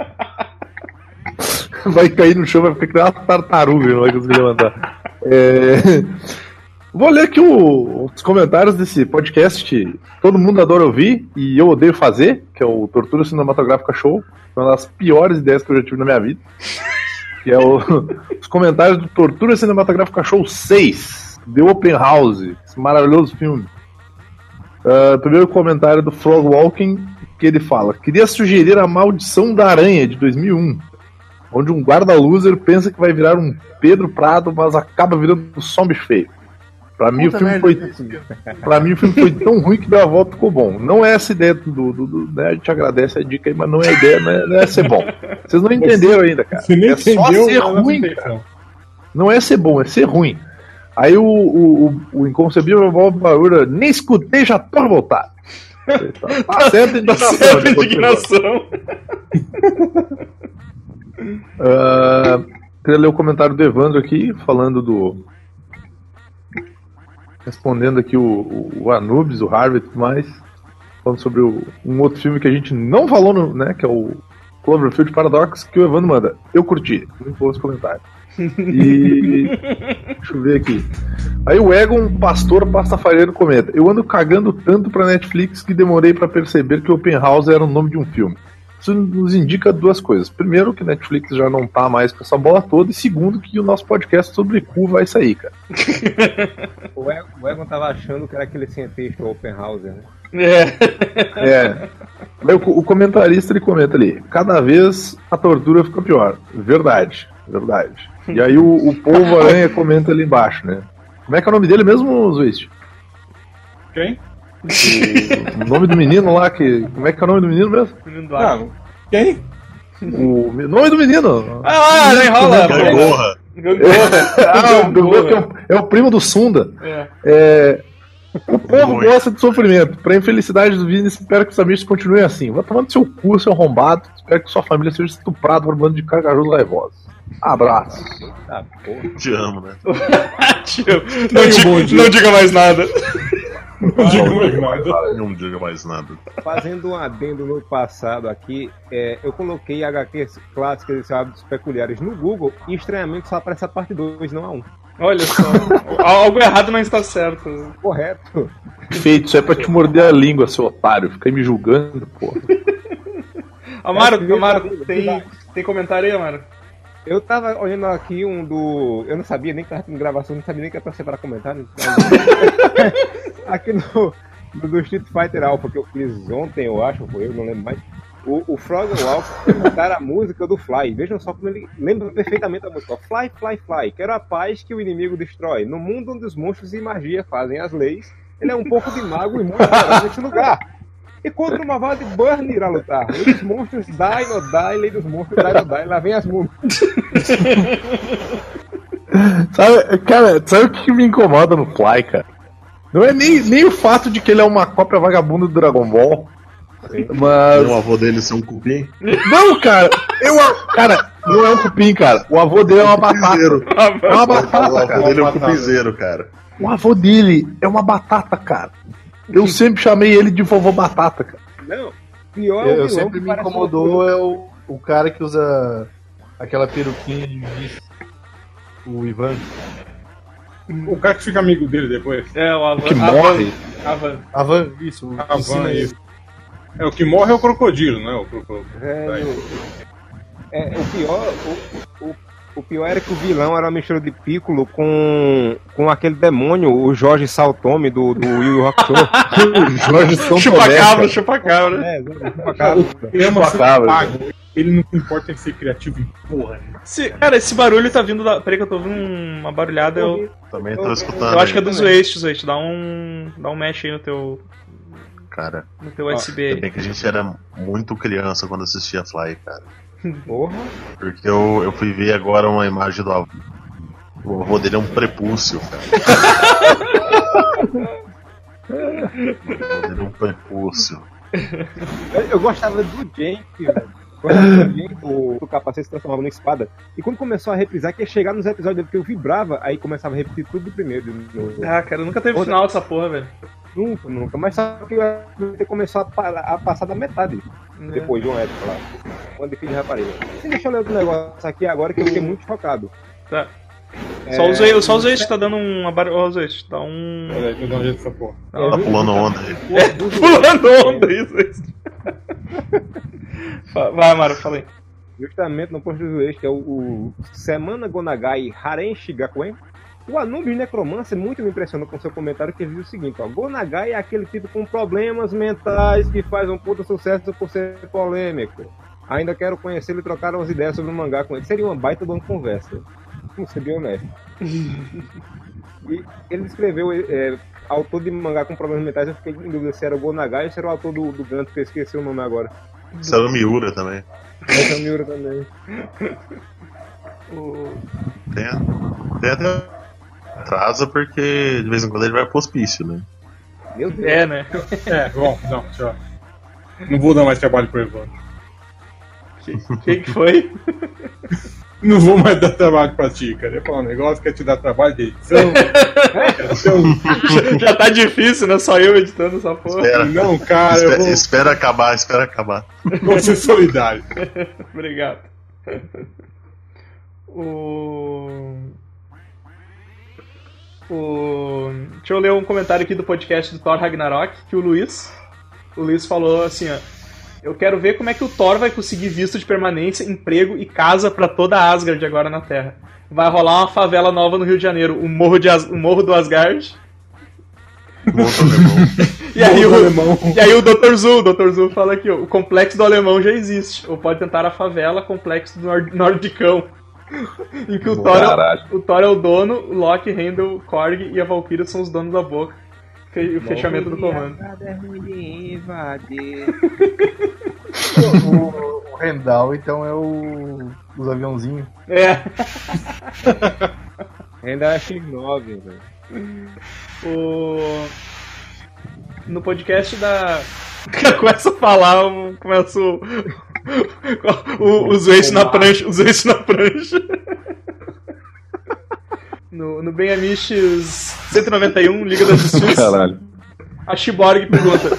Vai cair no chão, vai ficar que nem uma tartaruga, não vai conseguir levantar. É, Vou ler aqui o- os comentários desse podcast que todo mundo adora ouvir e eu odeio fazer, que é o Tortura Cinematográfica Show. Uma das piores ideias que eu já tive na minha vida. Que é o- os comentários do Tortura Cinematográfica Show 6, The Open House, esse maravilhoso filme. Ah, primeiro comentário do Frog Walking, que ele fala: Queria sugerir a Maldição da Aranha de 2001, onde um guarda-loser pensa que vai virar um Pedro Prado, mas acaba virando um bicho feio. Pra mim, o filme foi. Pra mim o filme foi tão ruim que deu a volta e ficou bom. Não é essa ideia do. do, do- né? A gente agradece a dica aí, mas não é a ideia, não é, não é ser bom. Vocês não entenderam ainda, cara. Você nem é entendeu só ser ruim, cara. Não é ser bom, é ser ruim. Aí o, o, o, o inconcebível Bob Barura, nem escutei, já tô revoltado. Tá, tá certo a Tá indignação. certa a de continuar. indignação. Ah, queria ler o comentário do Evandro aqui, falando do. Respondendo aqui o, o, Anubis, o Harvey e tudo mais. Falando sobre o- um outro filme que a gente não falou, no, né? Que é o Cloverfield Paradox, que o Evandro manda. Eu curti. Muito bom esse comentário. E. Deixa eu ver aqui. Aí o Egon, pastor pastafareiro, comenta: Eu ando cagando tanto pra Netflix que demorei pra perceber que Open House era o nome de um filme. Isso nos indica duas coisas. Primeiro, que Netflix já não tá mais com essa bola toda. E segundo, que o nosso podcast sobre cu vai sair, cara. O Egon, o Egon tava achando que era aquele cientista Open House, né? É. É. O, o comentarista ele comenta ali: cada vez a tortura fica pior. Verdade, verdade. E aí o, o Polvo Aranha comenta ali embaixo, né? Como é que é o nome dele mesmo, Zwist? Quem? O nome do menino lá, que. Como é que é o nome do menino mesmo? Menino do ar. Quem? O me- nome do menino! Ah, não enrola. Gangorra. Gangorra. Ah, o Gangorra, que é, o, é o primo do Sunda. É. É, o povo Muito. gosta de sofrimento. Pra infelicidade do Vini, espero que os amigos continuem assim. Vai tomando seu cu, seu arrombado. Espero que sua família seja estuprada por um bando de carcajos raivosos. Abraço. Tá, porra. Te amo, né? Tio, não, um di- bom dia. não diga mais nada. Não digo mais nada. Não diga mais nada. Fazendo um adendo no passado aqui, é, eu coloquei HQs clássicas e hábitos peculiares no Google e estranhamente só aparece a parte 2, não a 1. Olha só. Algo errado não está certo. Correto. Feito, isso é pra te morder a língua, seu otário. Fica aí me julgando, porra. Amaro, É, Amaro, tem, tem comentário aí, Amaro? Eu tava olhando aqui um do. Eu não sabia nem que tava em gravação, não sabia nem que era pra separar comentário. aqui no, no do Street Fighter Alpha que eu fiz ontem, eu acho, foi eu, não lembro mais. O, o Frog e o Alpha cantaram a música do Fly. Vejam só como ele lembra perfeitamente a música. Fly, fly, fly. Quero a paz que o inimigo destrói. No mundo onde os monstros e magia fazem as leis, ele é um pouco de mago e muito nesse lugar. E contra uma vara de Burn irá lutar. Lei dos monstros, die or die, lei dos monstros, die or die. Lá vem as músicas. Sabe, cara, sabe o que me incomoda no Fly, cara? Não é nem, nem o fato de que ele é uma cópia vagabunda do Dragon Ball. Mas. O avô dele ser um cupim? Não, cara! Eu, cara, não é um cupim, cara. O avô dele é uma batata. É uma O batata, avô cara. dele é um cupizeiro, cara. O avô dele é uma batata, cara. Eu sempre chamei ele de vovô batata, cara. Não, pior é o Eu, eu vilão sempre que me incomodou é o, o cara que usa aquela peruquinha de giz. O Ivan. O cara que fica amigo dele depois. É, o Avan. Que morre. Avan. Avan, isso. o- ele. isso. É, o que morre é o crocodilo, não é o crocodilo. Velho, é, o pior, o, o, o pior era que o vilão era uma mistura de Piccolo com, com aquele demônio, o Jorge Saltome do, do Yu Yu Hakusho. Jorge São Chupa-cabra, chupa-cabra. é, Chupacabra. ele não importa em ser criativo em porra. né? Se- cara, esse barulho tá vindo da. Peraí que eu tô ouvindo uma barulhada. Eu, Também tô escutando. eu acho que é dos Waste, Waste. Dá um. Dá um mesh aí no teu. Cara, No teu USB bem que a gente era muito criança quando assistia Fly, cara. Porra. Porque eu, eu fui ver agora uma imagem do avô. O avô dele é um prepúcio, cara. o avô dele é um prepúcio. Eu, eu gostava do Jenk, velho. Gostava do Jenk, o, o capacete se transformava numa espada. E quando começou a reprisar, que ia chegar nos episódios dele que eu vibrava, aí começava a repetir tudo do primeiro. Ah, cara, nunca teve Outra- final dessa porra, velho. Nunca, nunca. Mas só que eu ia ter começado a, a passar da metade. Depois de uma época lá. Eu fiz de rapariga. Deixa eu ler outro negócio aqui agora que eu fiquei muito chocado. Tá. É, Só os Waste, só os Waste tá dando uma barulho. Ó, os Waste, tá um. Olha aí, deixa eu dar um jeito nessa porra. Tá pulando onda aí. Pulando onda, isso, isso. Vai, Amaro, fala aí. Justamente no posto do ex, que é o, o Semana Gonagai Haren Shigakuen. O Anubis Necromancer muito me impressionou com seu comentário que ele diz o seguinte, ó, Gonagai é aquele tipo com problemas mentais que faz um puta sucesso por ser polêmico. Ainda quero conhecê-lo e trocar umas ideias sobre o mangá com ele. Seria uma baita uma conversa. Vamos ser bem honesto. e ele escreveu é, autor de mangá com problemas mentais, eu fiquei em dúvida se era o Gonagai ou se era o autor do, do Ganto, que eu esqueci o nome agora. Isso era o Miura também. É o Miura também. O- Tem, tem até atrasa porque de vez em quando ele vai pro hospício, né? Meu Deus. É, né? É, bom, não, tchau. Não vou dar mais trabalho pro Evandro. Que que, foi? Não vou mais dar trabalho pra ti, cara. Eu ia falar um negócio, quer te dar trabalho de edição. já, já tá difícil, né? Só eu editando essa porra. Espera, Não, cara, eu espera, vou, espera acabar, espera acabar. vou ser solidário. Obrigado. O... o. Deixa eu ler um comentário aqui do podcast do Thor Ragnarok, que o Luiz. O Luiz falou assim, ó. Eu quero ver como é que o Thor vai conseguir visto de permanência, emprego e casa pra toda a Asgard agora na Terra. Vai rolar uma favela nova no Rio de Janeiro, o Morro, de As- o Morro do Asgard. Monta alemão. E aí, Morro o, do Alemão. e aí o Dr. Zul, o Dr. Zul fala aqui, ó, o complexo do alemão já existe. Ou pode tentar a favela, complexo do nord nordicão. em que o Thor, é, o Thor é o dono, o Loki, Heimdall, Korg e a Valkyria são os donos da boca. Fe- O fechamento do comando. O, o Rendal, então, é o. Os aviãozinhos. É. Ainda é X9, velho. O... No podcast da. Começa a falar, começa o. o os eixos na prancha. Os eixos na prancha. No, no Ben Amiches 191, Liga da Justiça, Caralho. a Shiborg pergunta: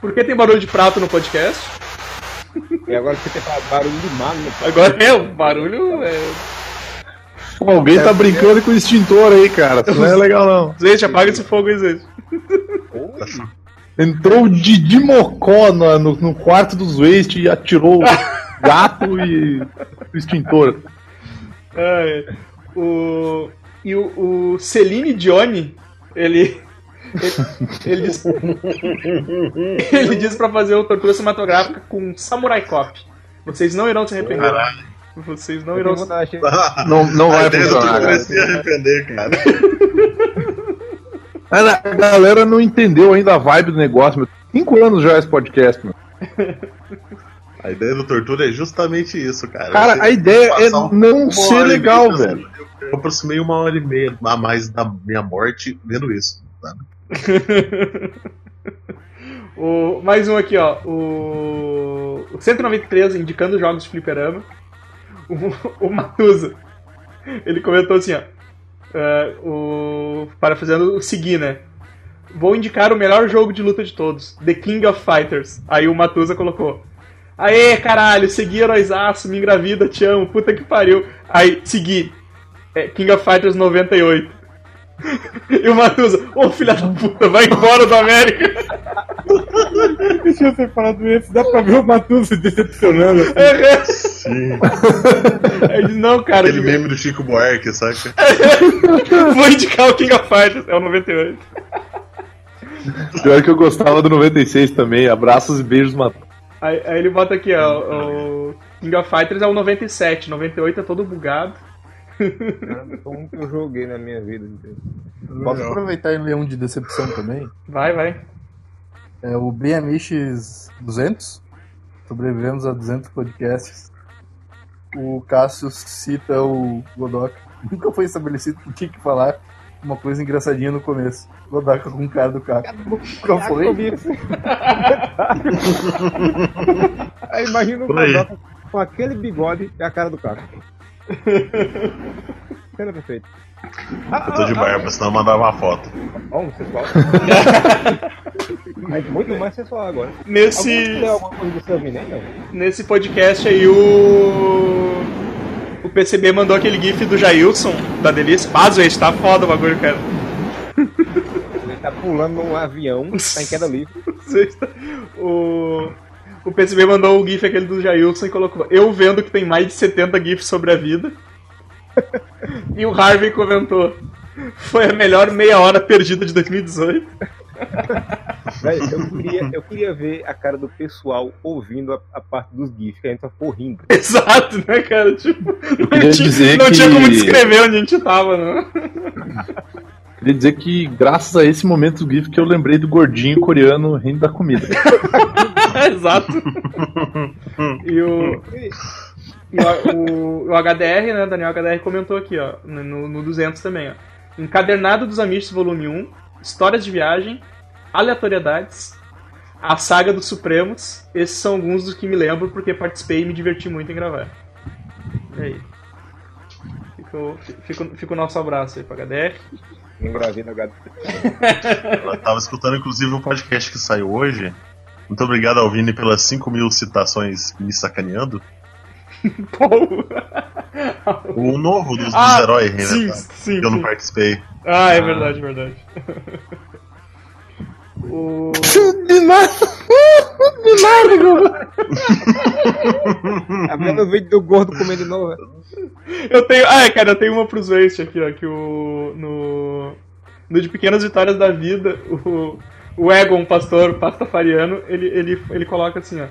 Por que tem barulho de prato no podcast? E agora você tem barulho de mar no Agora é, o barulho é. Pô, alguém tá brincando com o extintor aí, cara. Isso não é legal, não. Zeite, apaga esse fogo aí, Zeite. Entrou o Didi Mocó no, no, no quarto dos Waste e atirou o gato e o extintor. Ai, o, e o, o Celine Dione, ele. Ele, ele diz, ele diz pra fazer o tortura cinematográfica com Samurai Cop. Vocês não irão se arrepender. Caralho. Vocês não irão se Não, não a vai funcionar, é se arrepender, cara. A galera não entendeu ainda a vibe do negócio, meu. Cinco anos já esse podcast, meu. A ideia do Tortura é justamente isso, cara. Cara, a ideia é não ser legal, meia, velho. Eu aproximei uma hora e meia a mais da minha morte vendo isso. sabe? o, mais um aqui, ó. O, o 193, indicando jogos de fliperama. O, o Matusa. Ele comentou assim, ó. é, o, parafraseando o seguir, né? Vou indicar o melhor jogo de luta de todos, The King of Fighters. Aí o Matusa colocou. Aê, caralho, segui heróizaço, me engravida, te amo, puta que pariu. Aí, segui. É, King of Fighters 98. E o Matusa, ô filha da puta, vai embora do América. Deixa eu separar esse. Dá pra ver o Matu se decepcionando. assim. É, Sim. Aí ele diz, não, cara, Aquele que- meme do Chico Buarque, saca? vou indicar o King of Fighters, é o 98. Pior que eu gostava do 96 também. Abraços e beijos, Matu. Aí, aí ele bota aqui, ó, o King of Fighters é o 97, 98 é todo bugado. Um que eu joguei na minha vida. entendeu? Posso aproveitar e ler um de decepção também? Vai, vai. É o BMX 200. Sobrevivemos a 200 podcasts. O Cássio cita o Godoka. Nunca foi estabelecido que tinha que falar uma coisa engraçadinha no começo. Godoka com o cara do carro. Qual foi? Aí imagina o aí. Godoka com aquele bigode e a cara do cara. Cena perfeita. Eu tô de barba, senão eu mandava uma foto. Homossexual. Mas muito mais sensual agora. Nesse, Alguém leu alguma coisa do seu não? nesse podcast aí, o. O PCB mandou aquele gif do Jailson, da Delícia. Paz, gente, tá foda o bagulho, cara. Ele tá pulando num avião, tá em queda livre. o, o PCB mandou o GIF aquele do Jailson e colocou: Eu vendo que tem mais de 70 GIFs sobre a vida. e o Harvey comentou: Foi a melhor meia hora perdida de 2018. Eu, queria, eu queria ver a cara do pessoal ouvindo a, a parte dos GIFs, que a gente só ficou rindo. Exato, né, cara? Tipo, não, tinha, dizer não que- tinha como descrever onde a gente tava, não. Queria dizer que, graças a esse momento do GIF, que eu lembrei do gordinho coreano rindo da comida. Exato. E o. E o, o, o HDR, né, Daniel HDR comentou aqui, ó, no, no 200 também, ó. Encadernado dos Amistos, volume 1, Histórias de Viagem, Aleatoriedades, A Saga dos Supremos. Esses são alguns dos que me lembro porque participei e me diverti muito em gravar. E aí? Fica o, nosso abraço aí pro HDR. Engravida HD. Eu tava escutando, inclusive, o podcast que saiu hoje. Muito obrigado ao Vini pelas 5 mil citações me sacaneando. Paul. O novo dos, dos Ah, heróis, né? sim, tá? sim, Que eu não participei. Ah, é verdade, verdade. o... De nada! De nada, Tá vendo o vídeo do gordo comendo de novo? Eu tenho. Ah, cara, eu tenho uma pros Waste aqui, ó. Que o. No. No de Pequenas Vitórias da Vida, o. O Egon, pastor pastafariano, ele, ele, ele coloca assim, ó.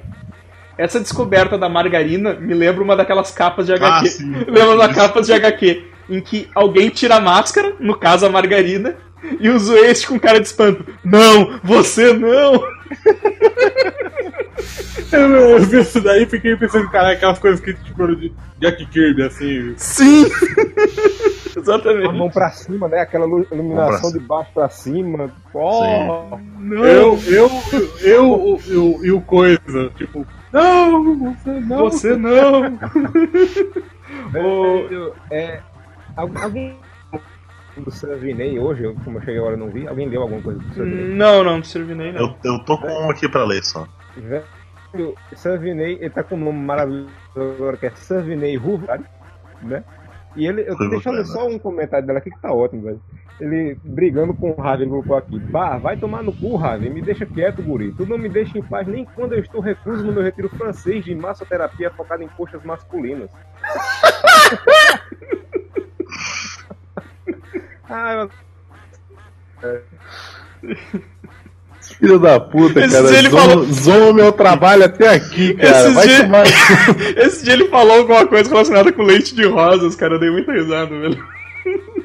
Essa descoberta da margarina me lembra uma daquelas capas de HQ. Ah, sim. lembra das capas de HQ. Em que alguém tira a máscara, no caso a margarina, e usa este com cara de espanto. Não, você não! Eu, eu vi isso daí e fiquei pensando, cara, aquelas coisas que tipo de Jack Kirby, assim. Sim! Com a Exatamente. mão pra cima, né? Aquela lu- iluminação de baixo pra cima. Oh, Não! Eu, eu, eu, eu, e o coisa, tipo, não, você não. Você não! velho, é, al- alguém do Savinei hoje, eu, como eu cheguei agora e não vi, alguém leu alguma coisa do Savinei? Não, não, não servinei não. Eu, eu tô com um aqui pra ler só. Velho, Savinei, ele tá com um nome maravilhoso agora que é Savinei Ruvari, né? E ele, eu tô deixando né? só um comentário dela aqui que tá ótimo, velho. Ele brigando com o Ravi, ele colocou aqui. Bah, vai tomar no cu, Ravi, me deixa quieto, guri. Tu não me deixa em paz nem quando eu estou recluso no meu retiro francês de massoterapia focado em coxas masculinas. ah, eu Filho da puta, Esse cara. dia ele Zoma, falou- zoma meu trabalho até aqui, cara. Esse Vai dia- tomar. Esse dia ele falou alguma coisa relacionada com leite de rosas, cara. Eu dei muita risada, velho.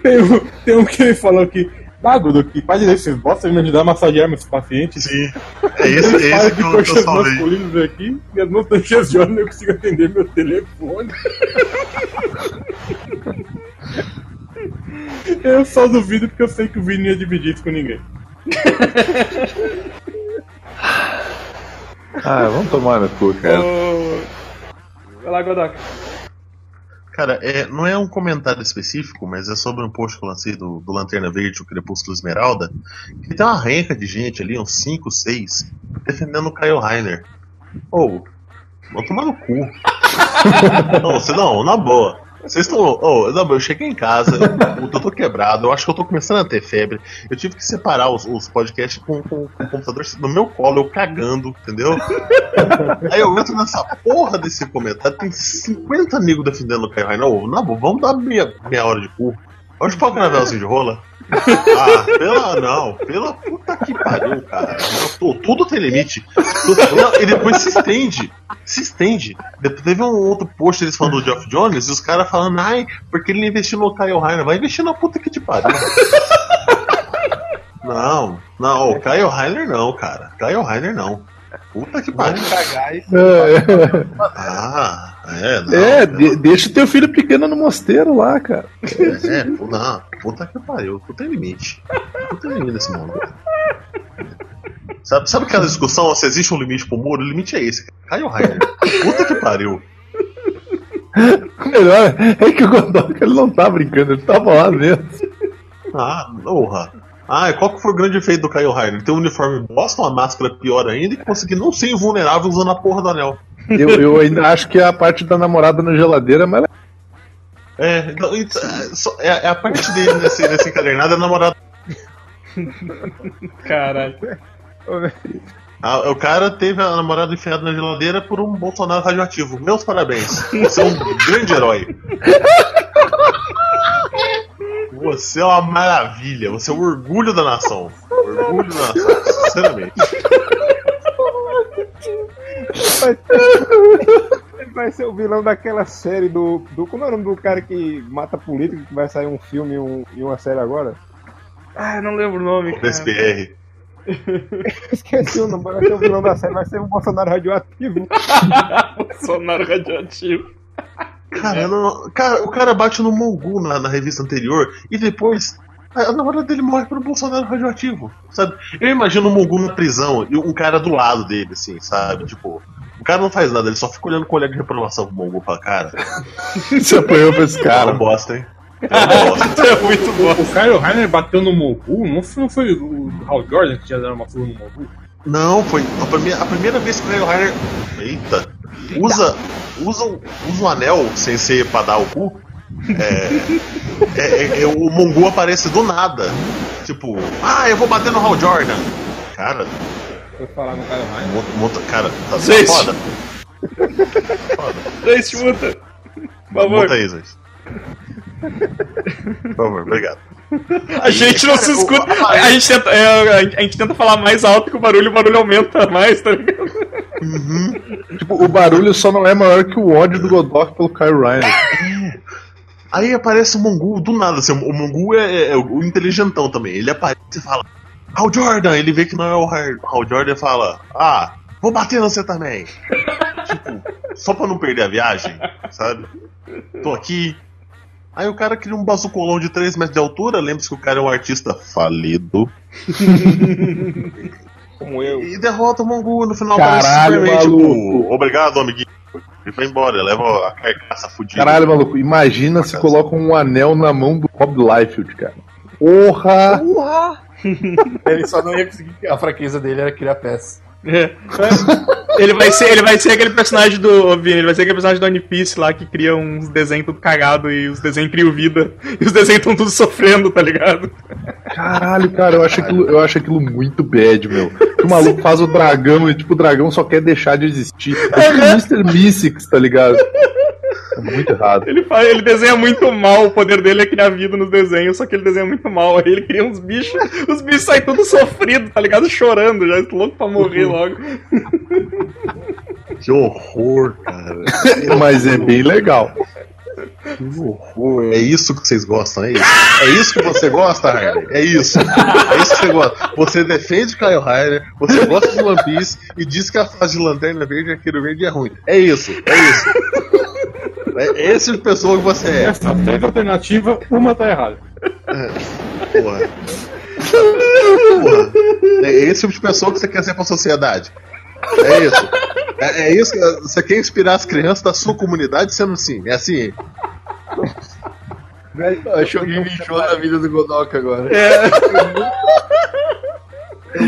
Tem um, tem um que ele falou que, bagulho, que pode esses bosta me ajudar a massagear meus pacientes. Sim. É esse, Ele é esse que de eu, que eu coxas salvei. masculinas aqui, e as não estão cheias de óleo, eu consigo atender meu telefone. Eu só duvido porque eu sei que o Vini ia dividir isso com ninguém. Ah, vamos tomar no cu, cara. Ô, Vai lá, Godoka. Cara, é, não é um comentário específico, mas é sobre um post que eu lancei do, do Lanterna Verde, o Crepúsculo Esmeralda, que tem uma renca de gente ali, uns 5, 6, defendendo o Kyle Rainer. Ou, vão tomar no cu. não, não, na boa. Vocês estão. Oh, boa, eu cheguei em casa, eu, eu tô quebrado, eu acho que eu tô começando a ter febre. Eu tive que separar os, os podcasts com, com, com o computador no meu colo, eu cagando, entendeu? Aí eu entro nessa porra desse comentário, tem 50 negros defendendo o na boa, vamos dar meia, meia hora de cu. Pode pôr um cravelzinho de rola? Ah, pela. Não, pela puta que pariu, cara. Tô- tudo tem limite. Tudo- e depois se estende. Se estende. Depois teve um outro post eles falando do Geoff Jones e os caras falando, ai, porque ele investiu no Kyle Rainer. Vai investir na puta que te pariu. Não, não, o Kyle Rainer não, cara. Kyle Rainer não. Puta que pariu. É, Ah, é, não. é, não. de- deixa teu filho pequeno no mosteiro lá, cara. É, pô, não, puta que pariu, tudo tem limite. Tudo tem limite nesse mundo. Sabe, sabe aquela discussão se existe um limite pro muro? O limite é esse. Caio Rainer. Puta que pariu. O melhor é que o Godok ele não tá brincando, ele tava lá mesmo. Ah, porra. Ah, qual que foi o grande efeito do Caio Rainer? Ele tem um uniforme bosta, uma máscara pior ainda e conseguir não ser invulnerável usando a porra do anel. Eu, eu ainda acho que a parte da namorada na geladeira é mais É, então, é, é, é a parte dele nesse, nesse encadernado, é a namorada. Caralho. Ah, o cara teve a namorada enfiada na geladeira por um Bolsonaro radioativo. Meus parabéns. Você é um grande herói. Você é uma maravilha. Você é o orgulho da nação. Orgulho da nação, sinceramente. Ele vai ser o vilão daquela série do, do. Como é o nome do cara que mata político que vai sair um filme e, um- e uma série agora? Ah, não lembro o nome, cara. SPR. Esqueci o nome, mas vai ser o vilão da série, vai ser o Bolsonaro radioativo. Bolsonaro radioativo. Cara, não- cara, o cara bate no Mongu na, na revista anterior e depois a, a namorada dele morre pelo Bolsonaro radioativo, sabe? Eu imagino o Mongu na prisão e um cara do lado dele, assim, sabe? Tipo, o cara não faz nada, ele só fica olhando com olhar de reprovação pro Mongu e fala, cara, Você apanhou pra esse cara, um bosta, hein? É um bosta. É muito bom. O Kyle Rainer bateu no Mobu, não foi, não foi o Hal Jordan que tinha dado uma surra no Mobu? Não, foi a primeira, a primeira vez que o Kyle Rainer. Eita! Usa, usa, um- usa um anel sem ser pra dar o cu. É, é- é- é- o Mongu aparece do nada. Tipo, ah, eu vou bater no Hal Jordan. Cara, Foi falar no cara mais. monta, monta- cara, tá, Gente. foda. Gente, muta. Por favor. Monta aí. Por favor, obrigado. A gente não Cara, se escuta. a- A gente, tenta, é, a gente- a gente tenta falar mais alto que o barulho, o barulho aumenta mais, tá ligado? Tipo, o barulho só não é maior que o ódio do Godok pelo Kyle Ryan. Aí aparece o Mongu do nada. Assim, o Mongu é, é- é o inteligentão também. Ele aparece e fala: Hal Jordan. Ele vê que não é o Hal Jordan e fala: Ah, vou bater você também. tipo, só pra não perder a viagem, sabe? Tô aqui. Aí o cara cria um bazucolão de 3 metros de altura. Lembre-se que o cara é um artista falido. Como eu. E derrota o Mongu no final. Caralho, maluco. tipo, obrigado, amiguinho. E vai embora, leva a carcaça fudida. Caralho, maluco, imagina se colocam um anel na mão do Rob Liefeld, cara. Porra! Ele só não ia conseguir. A fraqueza dele era criar peças. É. Ele vai ser, ele vai ser aquele personagem do. Vini, ele vai ser aquele personagem do One Piece lá que cria uns desenhos tudo cagado e os desenhos criam vida. E os desenhos estão tudo sofrendo, tá ligado? Caralho, cara, eu acho aquilo, eu acho aquilo muito bad, meu. Que o maluco faz o dragão e, tipo, o dragão só quer deixar de existir. É tipo Mr. Mystics, tá ligado? É muito errado. Ele, faz, ele desenha muito mal, o poder dele é criar vida nos desenhos, só que ele desenha muito mal. Aí ele cria uns bichos, os bichos saem tudo sofridos, tá ligado? Chorando, já louco pra morrer logo. Que horror, cara. Mas é bem legal. Que horror. É isso que vocês gostam, é isso? É isso que você gosta, Harley? É isso. É isso que você gosta. Você defende Kyle Ryder, você gosta de One Piece e diz que a fase de Lanterna Verde e Arqueiro Verde é ruim. É isso, é isso. É esse tipo de pessoa que você é. Essa três alternativa, uma tá errada. Porra. Porra. É esse tipo de pessoa que você quer ser pra sociedade. É isso. É, é isso. que- Você quer inspirar as crianças da sua comunidade sendo assim. É assim. Acho que alguém linchou na vida do Godok agora.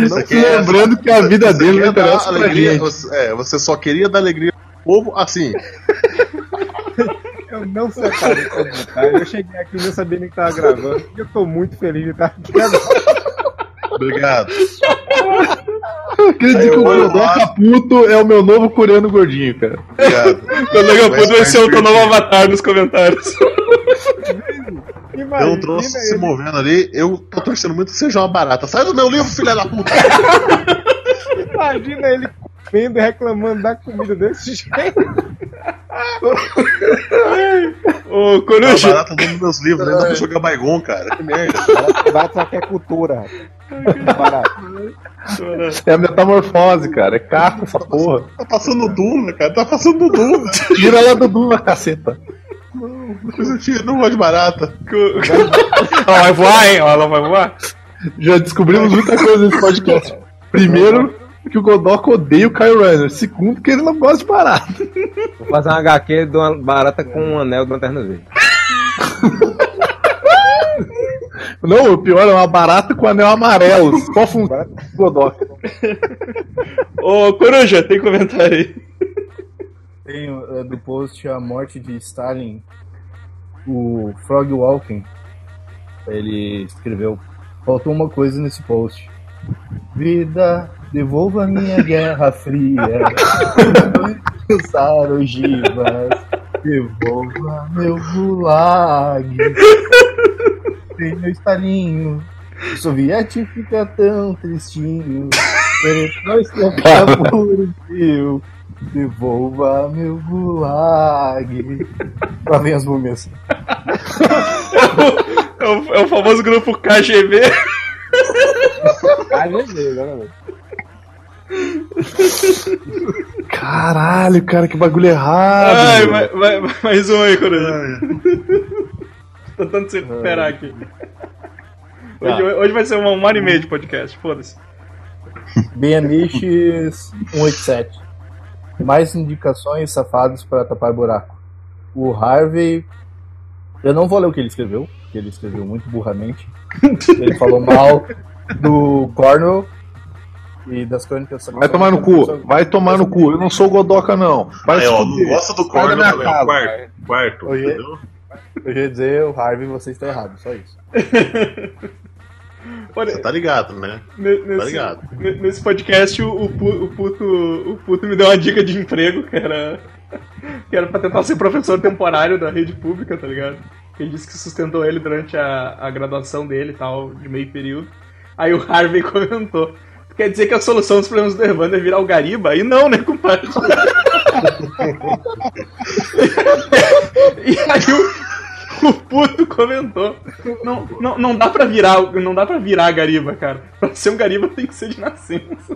Você quer- Lembrando que a vida Você dele não quer dar interessa pra alegria, gente. você, é, você só queria dar alegria pro povo assim. Eu não separei comentário. Eu cheguei aqui e não sabia nem que tava gravando. E eu tô muito feliz de estar aqui agora. Obrigado. Quer dizer Aí que o eu Godoka puto é o meu novo coreano gordinho, cara. Obrigado. Quando eu Vai puto vai ser o teu novo avatar nos comentários. Tem um troço se movendo ali, eu tô torcendo muito que seja uma barata. Sai do meu livro, filha da puta! Imagina ele comendo e reclamando da comida desse jeito. Ô, Coruja, barata dentro dos meus livros, ainda vou jogar Baigon, cara. Que merda. Barato só é cultura. rapaz. Barato. É a metamorfose, cara. É carta essa porra. Tá passando Duna, cara. Tá passando Duna. Tira ela do Duna, caceta. Depois eu tiro, não gosto de barata. ela vai voar, hein? Ela vai voar. Já descobrimos muita coisa nesse podcast. Primeiro, que o Godok odeia o Kyle Runner. Segundo, que ele não gosta de barata. Vou fazer uma HQ de uma barata com um anel de lanterna verde. Não, o pior é uma barata com anel amarelo. Qual função do Godok? Ô, Coruja, tem comentário aí. Tem uh, do post A Morte de Stalin, o Frog Walking. Ele escreveu: Faltou uma coisa nesse post. Vida, devolva minha guerra fria. Usar ogivas. Devolva meu gulag. Tem meu estalinho. O soviético fica tão tristinho. Nós fica por Deus. Devolva meu gulag. Lá vem as múmias. É o, é o famoso grupo KGB. Deus, né, Caralho, cara, que bagulho errado. Ai, vai, vai, mais um aí, Coruja. Tô tentando se recuperar aqui. Hoje, hoje vai ser uma, uma hora e meia de podcast, foda-se. BMX 187. Mais indicações safados para tapar buraco. O Harvey. Eu não vou ler o que ele escreveu, porque ele escreveu muito burramente. Ele falou mal do Cornwell e das crônicas Vai tomar no cu, vai tomar no cu. Eu não sou Godoka, não. Vai Aí, ó, não gosta do corno da minha também. ó, casa. Quarto. Quarto. Oye. entendeu? Eu ia dizer, o Harvey, você está errado, só isso. Você tá ligado, né? ne- nesse, ligado. ne- nesse podcast, o, o pu- o puto, o puto me deu uma dica de emprego, que era, que era pra tentar ser professor temporário da rede pública, tá ligado? Ele disse que sustentou ele durante a, a graduação dele e tal, de meio período. Aí o Harvey comentou. Quer dizer que a solução dos problemas do Evandro é virar o Gariba? E não, né, compadre? e aí o, o puto comentou. Não, não, não dá pra virar, não dá pra virar Gariba, cara. Pra ser um Gariba tem que ser de nascença.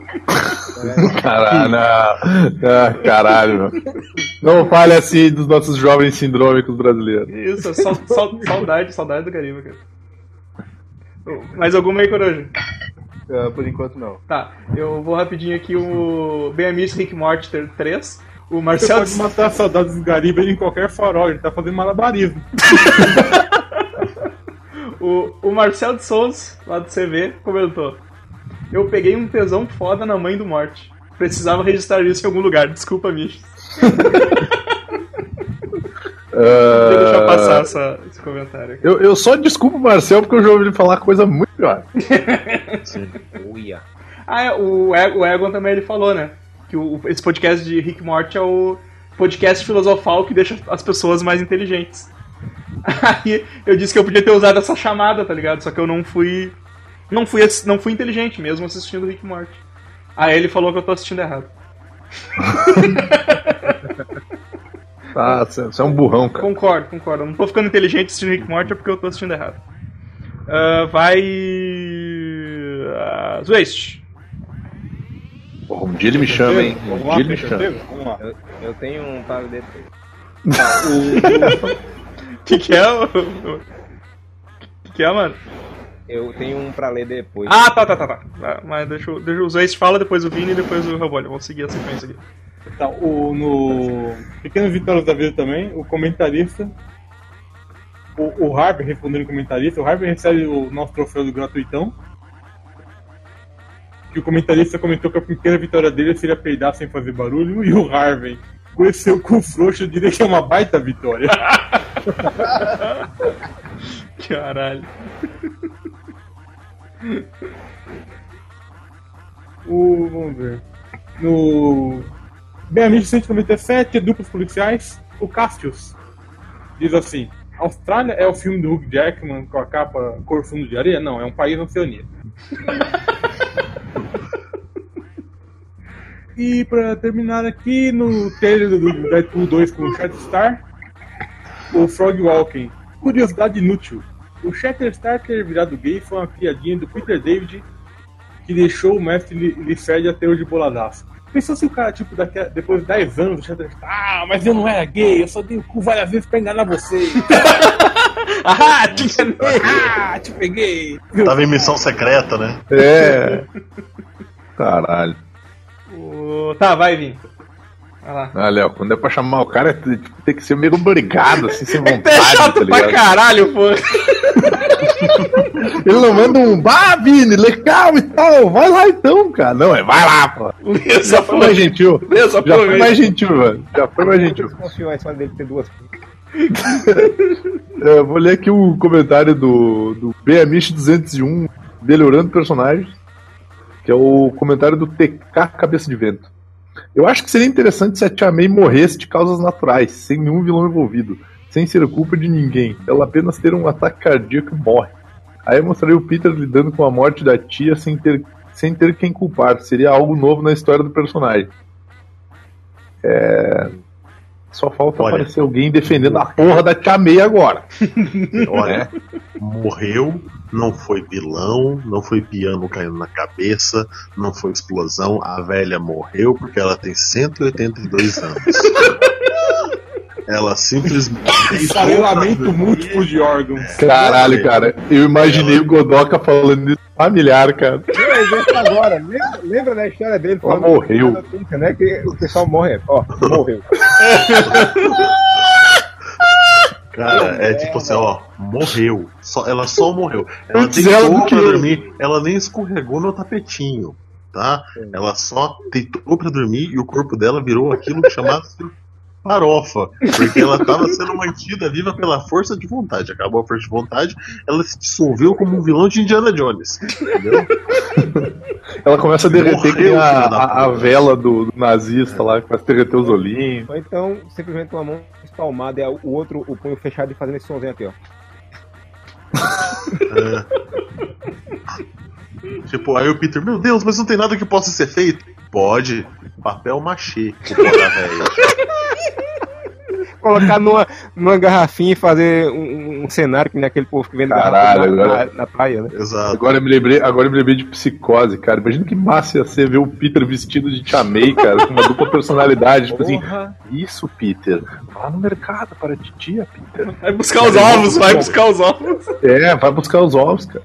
Caralho. Ah, caralho. Não fale assim dos nossos jovens sindrômicos brasileiros. Isso, sal, sal- saudade, saudade do Gariba, cara. Mais alguma aí, Coruja? Ah, por enquanto, não. Tá, eu vou rapidinho aqui o BMX Rick Morty 3. O Você Marcelo. pode matar a saudade dos Gariba em qualquer farol, ele tá fazendo malabarismo. O, o Marcelo de Souza, lá do CV, comentou: Eu peguei um tesão foda na mãe do Morte. Precisava registrar isso em algum lugar. Desculpa, Michos. Deixa eu Ah, passar essa- esse comentário aqui. eu, eu só desculpo o Marcel porque eu já ouvi ele falar coisa muito pior. Uia. Ah, é, o, o Egon também ele falou, né? Que o, esse podcast de Rick Morty é o podcast filosofal que deixa as pessoas mais inteligentes. Aí eu disse que eu podia ter usado essa chamada, tá ligado? Só que eu não fui. Não fui, não fui inteligente mesmo assistindo Rick Morty. Aí ele falou que eu tô assistindo errado. Tá, você é um burrão, cara. Concordo, concordo. Eu não tô ficando inteligente assistindo Rick Morty é porque eu tô assistindo errado. Ah, vai. Uh. Porra, um dia ele me chama, hein? Um dia ele me chama. Eu, eu tenho um para depois. O que, que é? O o que, que é, mano? Eu tenho um pra ler depois. Ah, tá, tá, tá, tá. Ah, Mas deixa, eu- deixa o Zwest fala, depois o Vini e depois o Robolho. Vamos seguir a sequência aqui. Então, o, no Pequenas Vitórias da Vida também, o comentarista, o, o Harvey respondendo o comentarista, o Harvey recebe o nosso troféu do gratuitão. Que o comentarista comentou que a pequena vitória dele seria peidar sem fazer barulho, e o Harvey, com esse seu cu frouxo, eu diria que é uma baita vitória. Caralho. O, vamos ver. No BMX 197, duplos policiais, o Castius diz assim: Austrália é o filme do Hugh Jackman com a capa cor fundo de areia? Não, é um país oceania. e pra terminar aqui, no trailer do Deadpool 2 com o Shatterstar, o Frog Walking. Curiosidade inútil. O Shatterstar ter virado gay foi uma piadinha do Peter David que deixou o mestre Lifred até hoje boladaço. Pensou se o cara, tipo, daqui a- depois de 10 anos, o Shatterstar, ah, mas eu não era gay, eu só dei o cu várias vezes pra enganar você. Ah, te enganei! ah, te peguei. Tava em missão secreta, né? É. Caralho. O- Tá, vai, Vini. Lá. Ah, Léo, quando é pra chamar o cara, tem tem que ser meio obrigado, assim, sem vontade, É chato tá pra ligado? caralho, pô. Ele não manda um, bah, Vini, legal e tal, vai lá então, cara. Não, é vai lá, pô. Essa Já foi mais gentil. Essa Já foi mais gentil, mano. Já foi mais gentil. Desconfiou a história dele ter duas. É, Eu vou ler aqui o comentário do, do BMX201, melhorando personagens, que é o comentário do TK Cabeça de Vento. Eu acho que seria interessante se a Tia May morresse de causas naturais, sem nenhum vilão envolvido, sem ser culpa de ninguém. Ela apenas ter um ataque cardíaco e morre. Aí eu mostraria o Peter lidando com a morte da tia sem ter, sem ter quem culpar. Seria algo novo na história do personagem. É... Só falta Olha. aparecer alguém defendendo a porra da May agora. Olha, morreu, não foi vilão, não foi piano caindo na cabeça, não foi explosão. A velha morreu porque ela tem 182 anos. Ela simplesmente. Esfarelamento múltiplo de órgãos. Caralho, cara, eu imaginei o Godoka falando isso familiar, cara. Agora. Lembra, lembra da história dele Ela morreu. Tuca, né? Que o pessoal morre. Ó, morreu. Cara, é tipo assim, ó, morreu. Só, ela só morreu. Ela do pra que- dormir, ela nem escorregou no tapetinho, tá? Ela só deitou pra dormir e o corpo dela virou aquilo que chamava farofa. Porque ela tava sendo mantida viva pela força de vontade. Acabou a força de vontade, ela se dissolveu como um vilão de Indiana Jones. Entendeu? Ela começa a derreter Morreu, que a, a, a vela do, do nazista lá, começa a derreter os olhinhos. Ou então, simplesmente uma mão espalmada e a- o outro, o punho fechado e fazendo esse somzinho aqui, ó. Tipo, aí o Peter, meu Deus, mas não tem nada que possa ser feito. Pode. Papel machê, porra. Colocar numa, numa garrafinha e fazer um, um cenário que nem aquele povo que vende Caralho, garrafa na, agora- na, na praia, né? Exato. Agora eu me lembrei, agora eu me lembrei de psicose, cara. Imagina que massa ia ser ver o Peter vestido de May, cara, com uma dupla personalidade. Tipo assim, isso, Peter. Vá no mercado para a titia, Peter. Vai buscar os ovos, vai buscar os ovos. É, vai buscar os ovos, cara.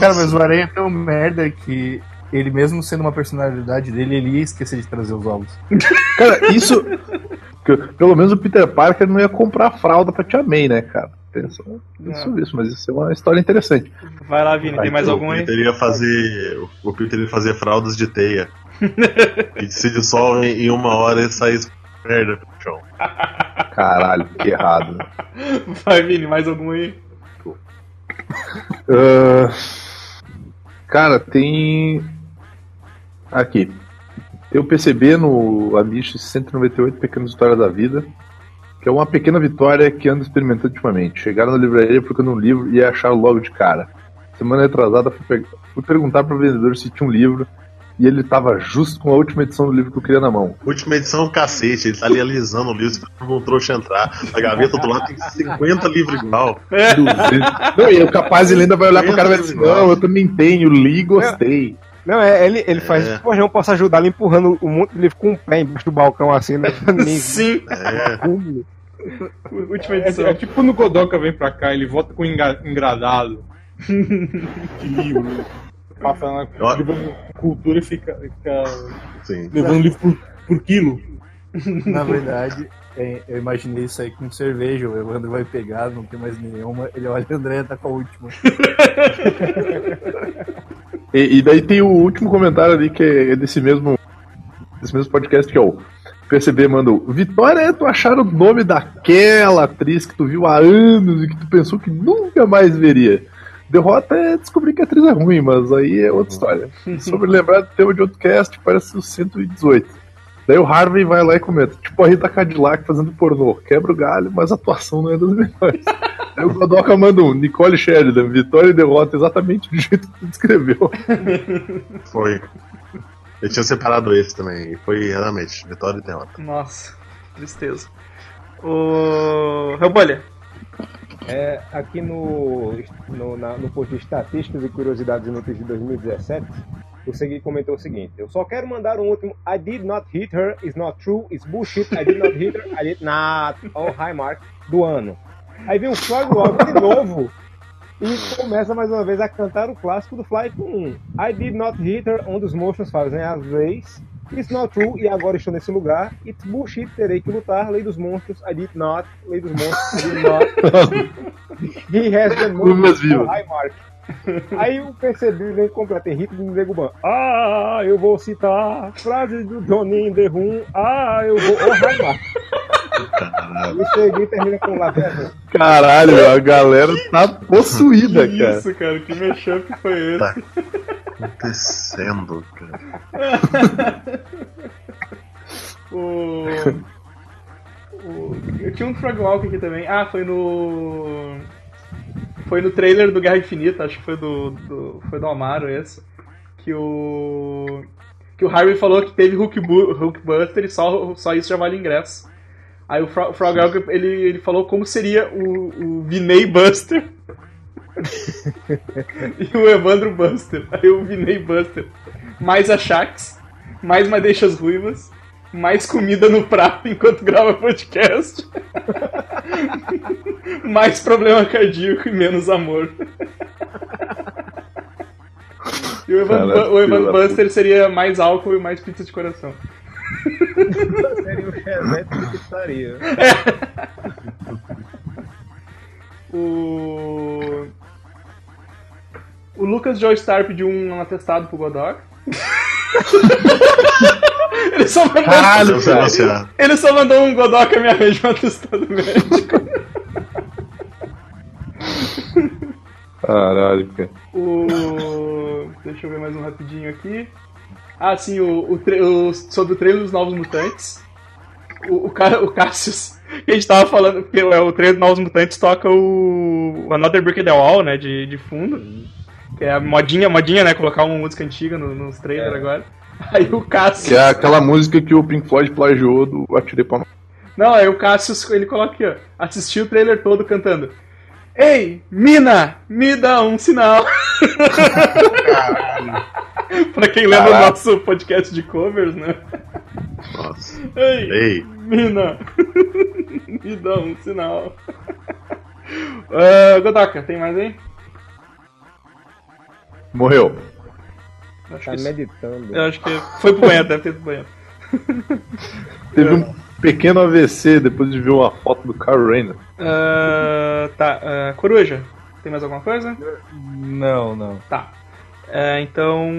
Cara, mas o Aranha é tão merda que ele mesmo sendo uma personalidade dele, ele ia esquecer de trazer os ovos. Cara, isso. que- Pelo menos o Peter Parker não ia comprar fralda pra Tia May, né, cara? Pensa isso, isso, mas isso é uma história interessante. Vai lá, Vini, tem mais algum aí? Peter ia fazer. O Peter ia fazer fraldas de teia. que se dissolvem em uma hora e sai merda pro chão. Caralho, que errado. Vai, Vini, mais algum aí? Ah, cara, tem. Aqui. O PCB no Amish 198 Pequenas Histórias da Vida, que é uma pequena vitória que ando experimentando ultimamente. Chegaram na livraria procurando um livro e acharam logo de cara. Semana retrasada fui, fui perguntar pro vendedor se tinha um livro e ele tava justo com a última edição do livro que eu queria na mão. Última edição, cacete. Ele tá ali alisando o livro, esperando um trouxa entrar. A gaveta do lado tem 50 livros igual. Não, e o capaz ele ainda vai olhar pro cara e vai dizer: Não, eu também tenho, li e gostei. Não, é, ele, ele faz, É. pô, eu posso ajudar ele empurrando um monte de livro com um pé embaixo do balcão assim, né? Sim, É, última É, edição. é tipo quando o Godoka vem pra cá, ele volta com engradado. de livro. Passando na livro de cultura e fica, fica sim. levando livro por, por quilo. Na verdade, é, eu imaginei isso aí com cerveja. O André vai pegar, não tem mais nenhuma. Ele olha, o André tá com a última. E, e daí tem o último comentário ali que é desse mesmo, desse mesmo podcast que é o PCB mandou Vitória é tu achar o nome daquela atriz que tu viu há anos e que tu pensou que nunca mais veria. Derrota é descobrir que a atriz é ruim, mas aí é outra história. Sobre lembrar do tema de outro cast, parece o 118. Daí o Harvey vai lá e comenta, tipo a Rita Cadillac fazendo pornô, quebra o galho, mas a atuação não é das melhores. Aí o Godoka manda um, Nicole Sheridan, vitória e derrota exatamente do jeito que tu descreveu. Foi. Eu tinha separado esse também. E foi realmente, vitória e derrota. Nossa, tristeza. O. Rebolha. É, aqui no, no, na- no post de estatísticas e curiosidades inúteis de 2017, o Segui comentou o seguinte: Eu só quero mandar um último I did not hit her, is not true, is bullshit, I did not hit her, I did not, oh high mark do ano. Aí vem o Frog Walk de novo e começa mais uma vez a cantar o clássico do Fly com I did not hit her, onde os monstros fazem as leis. It's not true, e agora estou nesse lugar. It's bullshit, terei que lutar. Lei dos monstros, I did not. Lei dos monstros, I did not. He has most vivos. high mark. Aí eu percebi, vem completo, tem ritmo do Nego Ban. Ah, eu vou citar frases do Johnny The Room. Ah, eu vou. Oh, high mark. E segui termina com Laverna. Caralho, a galera tá possuída, que cara. isso, cara? Que mashup foi esse? Tá acontecendo, cara. O... o- Eu tinha um Frog aqui também. Ah, foi no. Foi no trailer do Guerra Infinita, acho que foi do. do- foi do Amaro esse. Que o. Que o Harvey falou que teve Hulk Bu- Hulkbuster e só, só isso já vale ingresso. Aí o Fro- o Frog ele, ele falou como seria o, o Vinay Buster. e o Evandro Buster. Aí o Vinay Buster. Mais a Shax, mais madeixas ruivas, mais comida no prato enquanto grava podcast. mais problema cardíaco e menos amor. E o Evan, Caralho, o Evan Buster seria mais álcool e mais pizza de coração. Seria o Chevette de pizzaria. O. O Lucas Joe Star pediu um atestado pro Godok. ele, só mandou, Caralho, cara. ele só mandou um Godok me arranja um atestado médico. Caralho, cara. O. Deixa eu ver mais um rapidinho aqui. Ah, sim, o, o, tra- o- sobre o trailer dos Novos Mutantes. O, o, cara, o Cassius, que a gente tava falando, porque é, o trailer dos Novos Mutantes toca o, o Another Brick in the Wall, né, de, de fundo. É a modinha, modinha, né, colocar uma música antiga no- nos trailers agora. Aí o Cassius... Que é aquela música que o Pink Floyd plagiou do Atirei no... Não, aí o Cassius, ele coloca aqui, ó. Assistiu o trailer todo cantando. Ei, mina, me dá um sinal. pra quem lembra o nosso podcast de covers, né? Nossa. Ei, Ei, mina, me dá um sinal. Uh, Godoka, tem mais aí? Morreu. Acho Tá que, meditando. eu acho que foi pro banheiro, deve ter ido pro banheiro. Teve um pequeno AVC depois de ver uma foto do Carl Reiner. Uh, tá, uh, Coruja, tem mais alguma coisa? Não, não. Tá. É, então.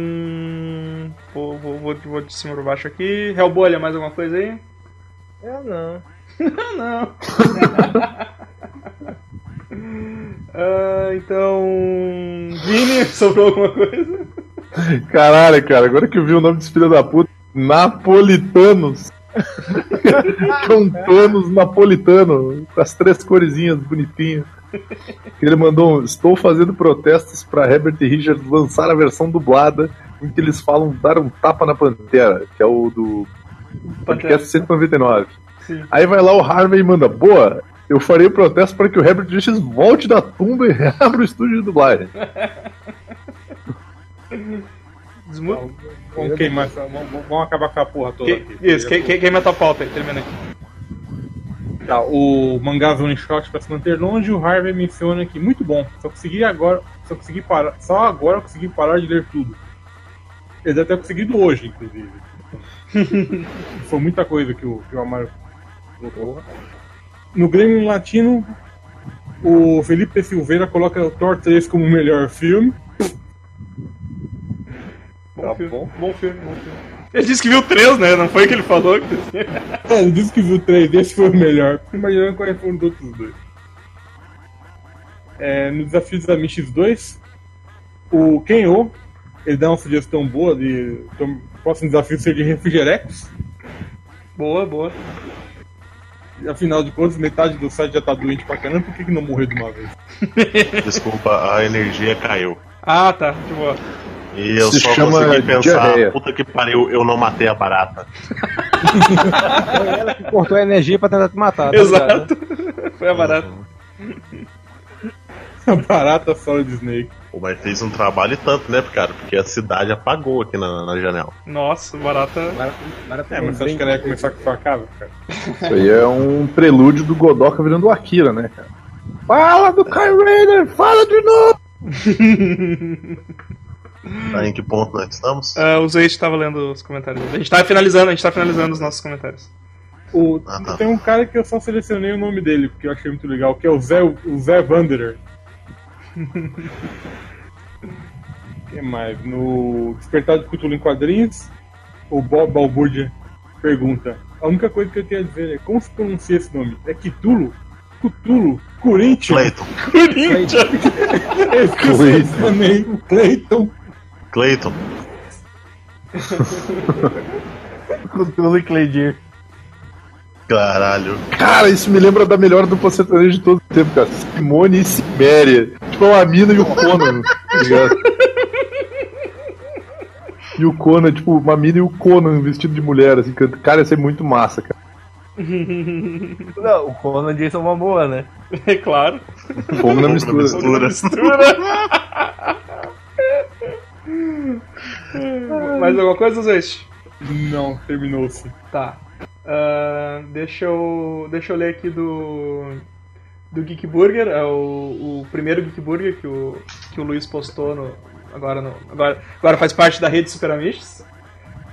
Vou, vou, vou, vou de cima pra baixo aqui. Hellbolha, mais alguma coisa aí? Eu não. Não. Ah, então. Vini, sobrou alguma coisa? Caralho, cara, agora que eu vi o nome desse filho da puta, Napolitanos. Cantonos napolitano, com as três coresinhas bonitinhas. Ele mandou um, estou fazendo protestos para Herbert e Richards lançar a versão dublada em que eles falam dar um tapa na pantera, que é o do podcast 199. Sim. Aí vai lá o Harvey e manda, boa, eu farei o protesto para que o Herbert Richards volte da tumba e reabra o estúdio de dublagem. Desmu... Vamos queimar essa- vamos, vamos acabar com a porra toda Que, aqui. isso, que, que, queima a tua pauta aí, termina aí. Tá, o mangá One Shot para se manter longe, o Harvey menciona que muito bom. Só consegui agora, só consegui parar, só agora eu consegui parar de ler tudo. Ele deve ter conseguido hoje, inclusive. Foi muita coisa que o, que o Amaro colocou. No Grêmio Latino, o Felipe Silveira coloca o Thor 3 como o melhor filme. Bom Tá filme, bom. bom filme, bom filme. Ele disse que viu três, né? Não foi o que ele falou? que- É, ele disse que viu três, esse foi o melhor. Imaginando quais foram os outros dois. É, no desafio dos Amish 2, o Kenyo, ele dá uma sugestão boa de. Então, o próximo desafio ser de refrigerex. Boa, boa. Afinal de contas, metade do site já tá doente pra caramba, por que, que não morreu de uma vez? Desculpa, a energia caiu. Ah, tá, de boa. E eu Se só chama consegui pensar, diarreia. puta que pariu, eu não matei a barata. Foi ela que cortou a energia pra tentar te matar. tá ligado, né? Exato. Foi a barata. A barata Solid Snake. Pô, Mas fez um trabalho e tanto, né, cara? Porque a cidade apagou aqui na, na janela. Nossa, barata. Barata- barata É, mas você acha que ela ia começar com facada, cara? Isso aí é um prelúdio do Godoka virando o Akira, né, cara? Fala do Kyle Rayner! Fala de novo! Tá, em que ponto nós estamos? Ah, o Zoe estava lendo os comentários. A gente tá finalizando, a gente tá finalizando os nossos comentários. O, Ah, tá. Tem um cara que eu só selecionei o nome dele, porque eu achei muito legal, que é o Zé, o Zé Wanderer. que mais? No Despertar de Cthulhu em Quadrinhos, o Bob Balbúrdia pergunta: A única coisa que eu tenho a dizer é como se pronuncia esse nome? É Cthulhu? Cthulhu? Corinthians? Clayton. Corinthians! Eu esqueci também. Cleiton. Clayton. Cthulhu e Cleidir. Caralho. Cara, isso me lembra da melhor dupla sertaneja de todo o tempo, cara. Simone e Sibéria. Tipo, a mina e o Conan, tá ligado? E o Conan, tipo, uma mina e o Conan vestido de mulher, assim, canta. Cara, ia ser muito massa, cara. Não, o Conan Jason Momoa, né? É claro. Fogo na Fogo mistura. mistura. Mistura. Mais alguma coisa, Zoe? Não, terminou-se. Tá. Ah, deixa, eu, deixa eu ler aqui do. Do Geek Burger, é o, o primeiro Geek Burger que o, que o Luiz postou no, agora, no, agora, agora faz parte da rede Super Amishes.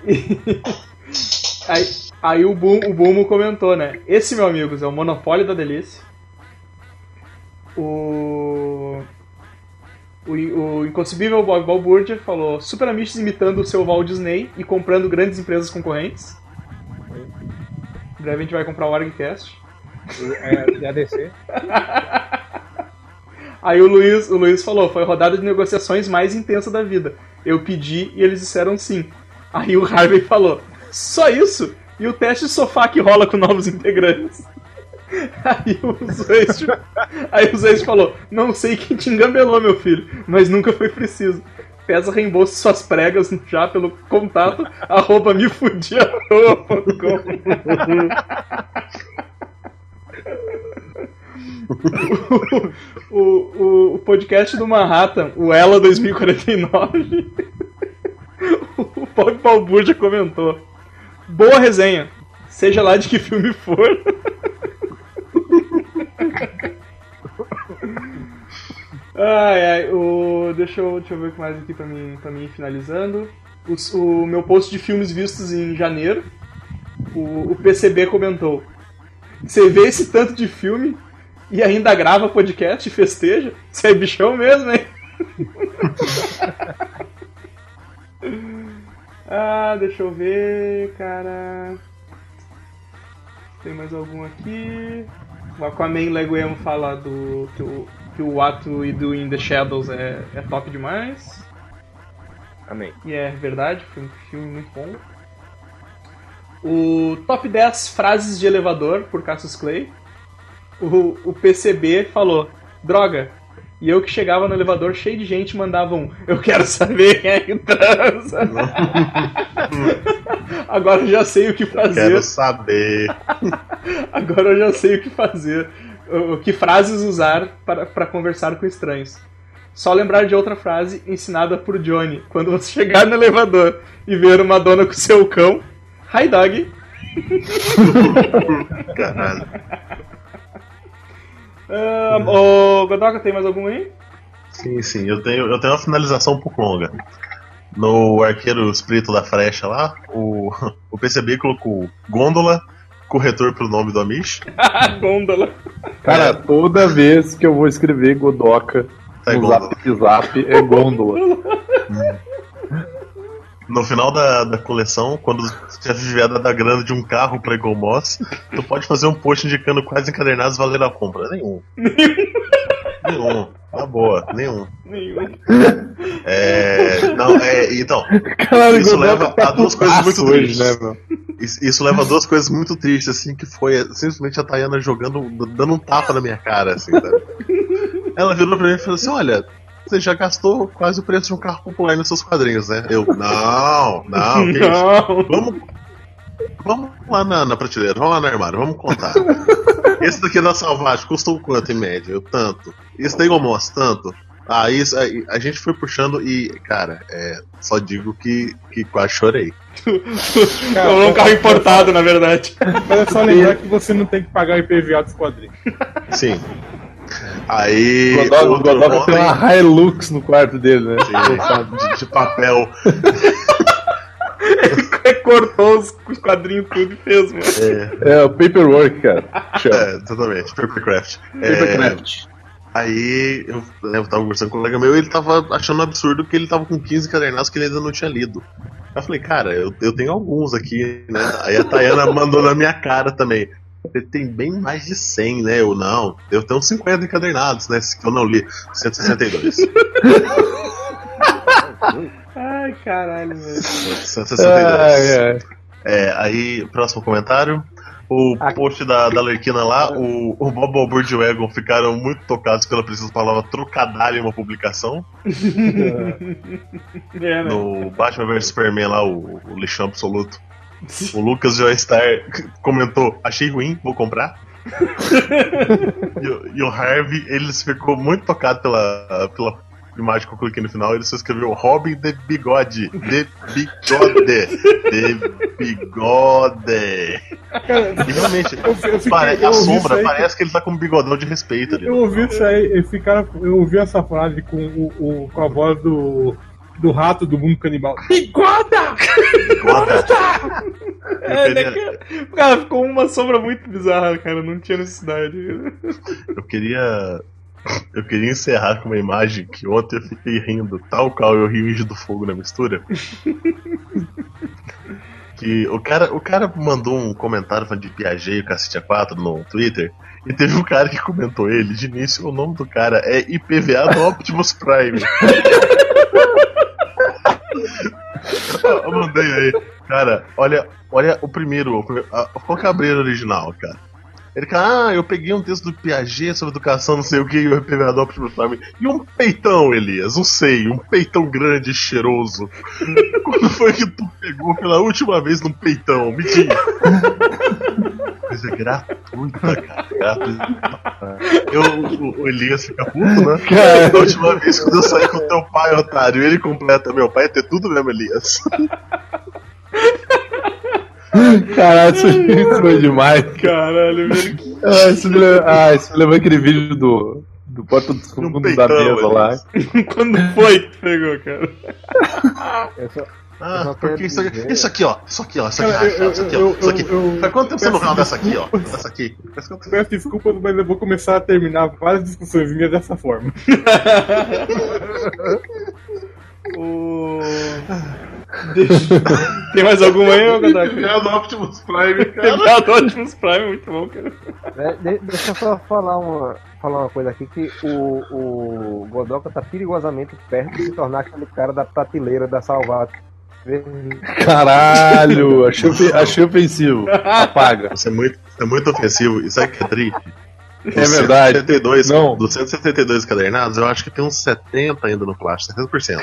E, aí aí o, Boom, o Boomo comentou, né? Esse, meu amigos, é o Monopólio da Delícia. O. O, o inconcebível Bob Balbúrdia falou Super Amishes imitando o seu Walt Disney e comprando grandes empresas concorrentes. Em breve a gente vai comprar o Orgcast. É, de ADC. Aí o Luiz, o Luiz falou, foi a rodada de negociações mais intensa da vida. Eu pedi e eles disseram sim. Aí o Harvey falou, só isso? E o teste de sofá que rola com novos integrantes? Aí o Zeist, aí o Zeist falou, não sei quem te engambelou, meu filho, mas nunca foi preciso. Peça reembolso suas pregas já pelo contato arroba o, o, o podcast do Manhattan, o Ela 2049, o Bob Balbúrdia comentou. Boa resenha, seja lá de que filme for. Ai, ai, o, deixa, eu, deixa eu ver o que mais aqui pra mim, pra mim ir finalizando. Os- o meu post de filmes vistos em janeiro, o, o PCB comentou. Você vê esse tanto de filme e ainda grava podcast e festeja? Você é bichão mesmo, hein? ah, deixa eu ver, cara. Tem mais algum aqui? O Aquaman Leguemo fala do que o, que o ato e do In the Shadows é, é top demais. Amém. E é verdade, foi um filme muito bom. O top 10 frases de elevador por Cassius Clay. O, o PCB falou: Droga! E eu que chegava no elevador cheio de gente mandava um: Eu quero saber quem é que transa. Agora eu já sei o que fazer. Quero saber. Agora eu já sei o que fazer. O que frases usar para, para conversar com estranhos. Só lembrar de outra frase ensinada por Johnny. Quando você chegar no elevador e ver uma dona com seu cão. Hi, dog. Caralho. Ah, Ô, Godoka, tem mais algum aí? Sim, sim. Eu tenho, eu tenho uma finalização um pouco longa. No arqueiro espírito da frecha lá, o, o PCB colocou gôndola, corretor pro nome do Amish. Gôndola. Cara, toda vez que eu vou escrever Godoka Tá, no. Zap Zap é gôndola. No final da, da coleção, quando você tiver dado a grana de um carro pra Eagle Moss, tu pode fazer um post indicando quais encadernados valeram a compra. Nenhum. nenhum. Na boa, nenhum. Nenhum. É. Não, é. Então, Caralho, Isso leva tá a duas coisas muito hoje, tristes. né, meu? Isso isso leva a duas coisas muito tristes, assim, que foi simplesmente a Tayana jogando, dando um tapa na minha cara, assim, sabe? Ela virou pra mim e falou assim: olha. Você já gastou quase o preço de um carro popular nos seus quadrinhos, né? Eu, não, não, que isso? Não. Vamos, vamos lá na, na prateleira, vamos lá no armário, vamos contar. Esse daqui é da Salvage custou quanto em média? Eu, tanto. Esse da Igomos, tanto. Ah, isso, aí a gente foi puxando e, cara, é, só digo que, que quase chorei. Comprou um carro importado, na verdade. Mas é só lembrar que você não tem que pagar o IPVA dos quadrinhos. Sim. Aí. O Godoka tem uma Hilux no quarto dele, né? Sim, de, de papel. Cortou os, os quadrinhos tudo e fez, mano. É, É o Paperwork, cara. É, exatamente, Papercraft. É, Papercraft. Aí eu, né, eu tava conversando com um colega meu e ele tava achando absurdo que ele tava com 15 cadernados que ele ainda não tinha lido. Eu falei, cara, eu, eu tenho alguns aqui, né? Aí a Tayana mandou na minha cara também. Você tem bem mais de 100, né? Eu não. Eu tenho uns 50 encadernados, né? Que eu não li. 162. Ai, caralho, velho. 162. Ai, ai. É, aí, próximo comentário. O post da, da Lerquina lá, o, o Bob Albert e o Egon ficaram muito tocados pela precisa palavra trocadalho em uma publicação. É, né? No Batman vs Superman lá, o, o lixão absoluto. O Lucas Joystar comentou: Achei ruim, vou comprar. e, o- e o Harvey, ele ficou muito tocado pela, pela imagem que eu coloquei no final. Ele só escreveu Robin de bigode. De bigode. De bigode. E realmente, Eu, eu fiquei- pare- eu a sombra aí- parece que ele tá com um bigodão de respeito ali. Eu ouvi isso aí, esse cara, eu ouvi essa frase com, o, o- com a voz do, do rato do mundo canibal. Bigoda! Bigode. É, né, queria- cara? Cara, ficou uma sombra muito bizarra, cara. Não tinha necessidade. Eu queria. Eu queria encerrar com uma imagem que ontem eu fiquei rindo, tal qual eu rio Índio do Fogo na mistura. que o cara, o cara mandou um comentário falando de Piaget e o Cacete A4 no Twitter. E teve um cara que comentou ele, de início o nome do cara é IPVA do Optimus Prime. eu mandei aí. Cara, olha, olha o primeiro, o primeiro a, qual que é a original, cara? Ele fala, ah, eu peguei um texto do Piaget sobre educação, não sei o que, e o IPVA do Optimus Prime. E um peitão, Elias, um seio, um peitão grande e cheiroso. Quando foi que tu pegou pela última vez num peitão? Me diz. Coisa gratuita, cara. Gratuita. Eu, o, Elias fica puto, né? Da última vez quando eu saí com teu pai, otário, ele completa, meu pai é ter tudo mesmo, Elias. Caralho, isso, foi demais. Caralho, velho. que- Ah, isso me lembra, ah, isso me lembra aquele vídeo do, do Porta dos Um Fundos da peitão, mesa lá. Quando foi que pegou, cara? Eu só, Ah, só porque isso aqui, isso aqui, ó. Isso aqui, ó. Isso aqui, Cara, eu- isso aqui, ó. Isso aqui. Faz quanto tempo você não fala dessa aqui, ó? Dessa aqui. Peço desculpas, mas eu vou começar a terminar várias discussões minhas dessa forma. O... Deixa- Tem mais alguma aí, ô Godok? do Optimus Prime, Tem mais do Optimus Prime, muito bom, cara. É, de- deixa eu só falar uma, falar uma coisa aqui, que o, o Godoka tá perigosamente perto de se tornar aquele cara da prateleira da Salvato. Caralho, achei, achei ofensivo. Apaga. Isso é muito, isso é muito ofensivo. Isso aí que é triste. É verdade. 172, Não. Dos 172 cadernados, eu acho que tem uns 70 ainda no plástico. 70%.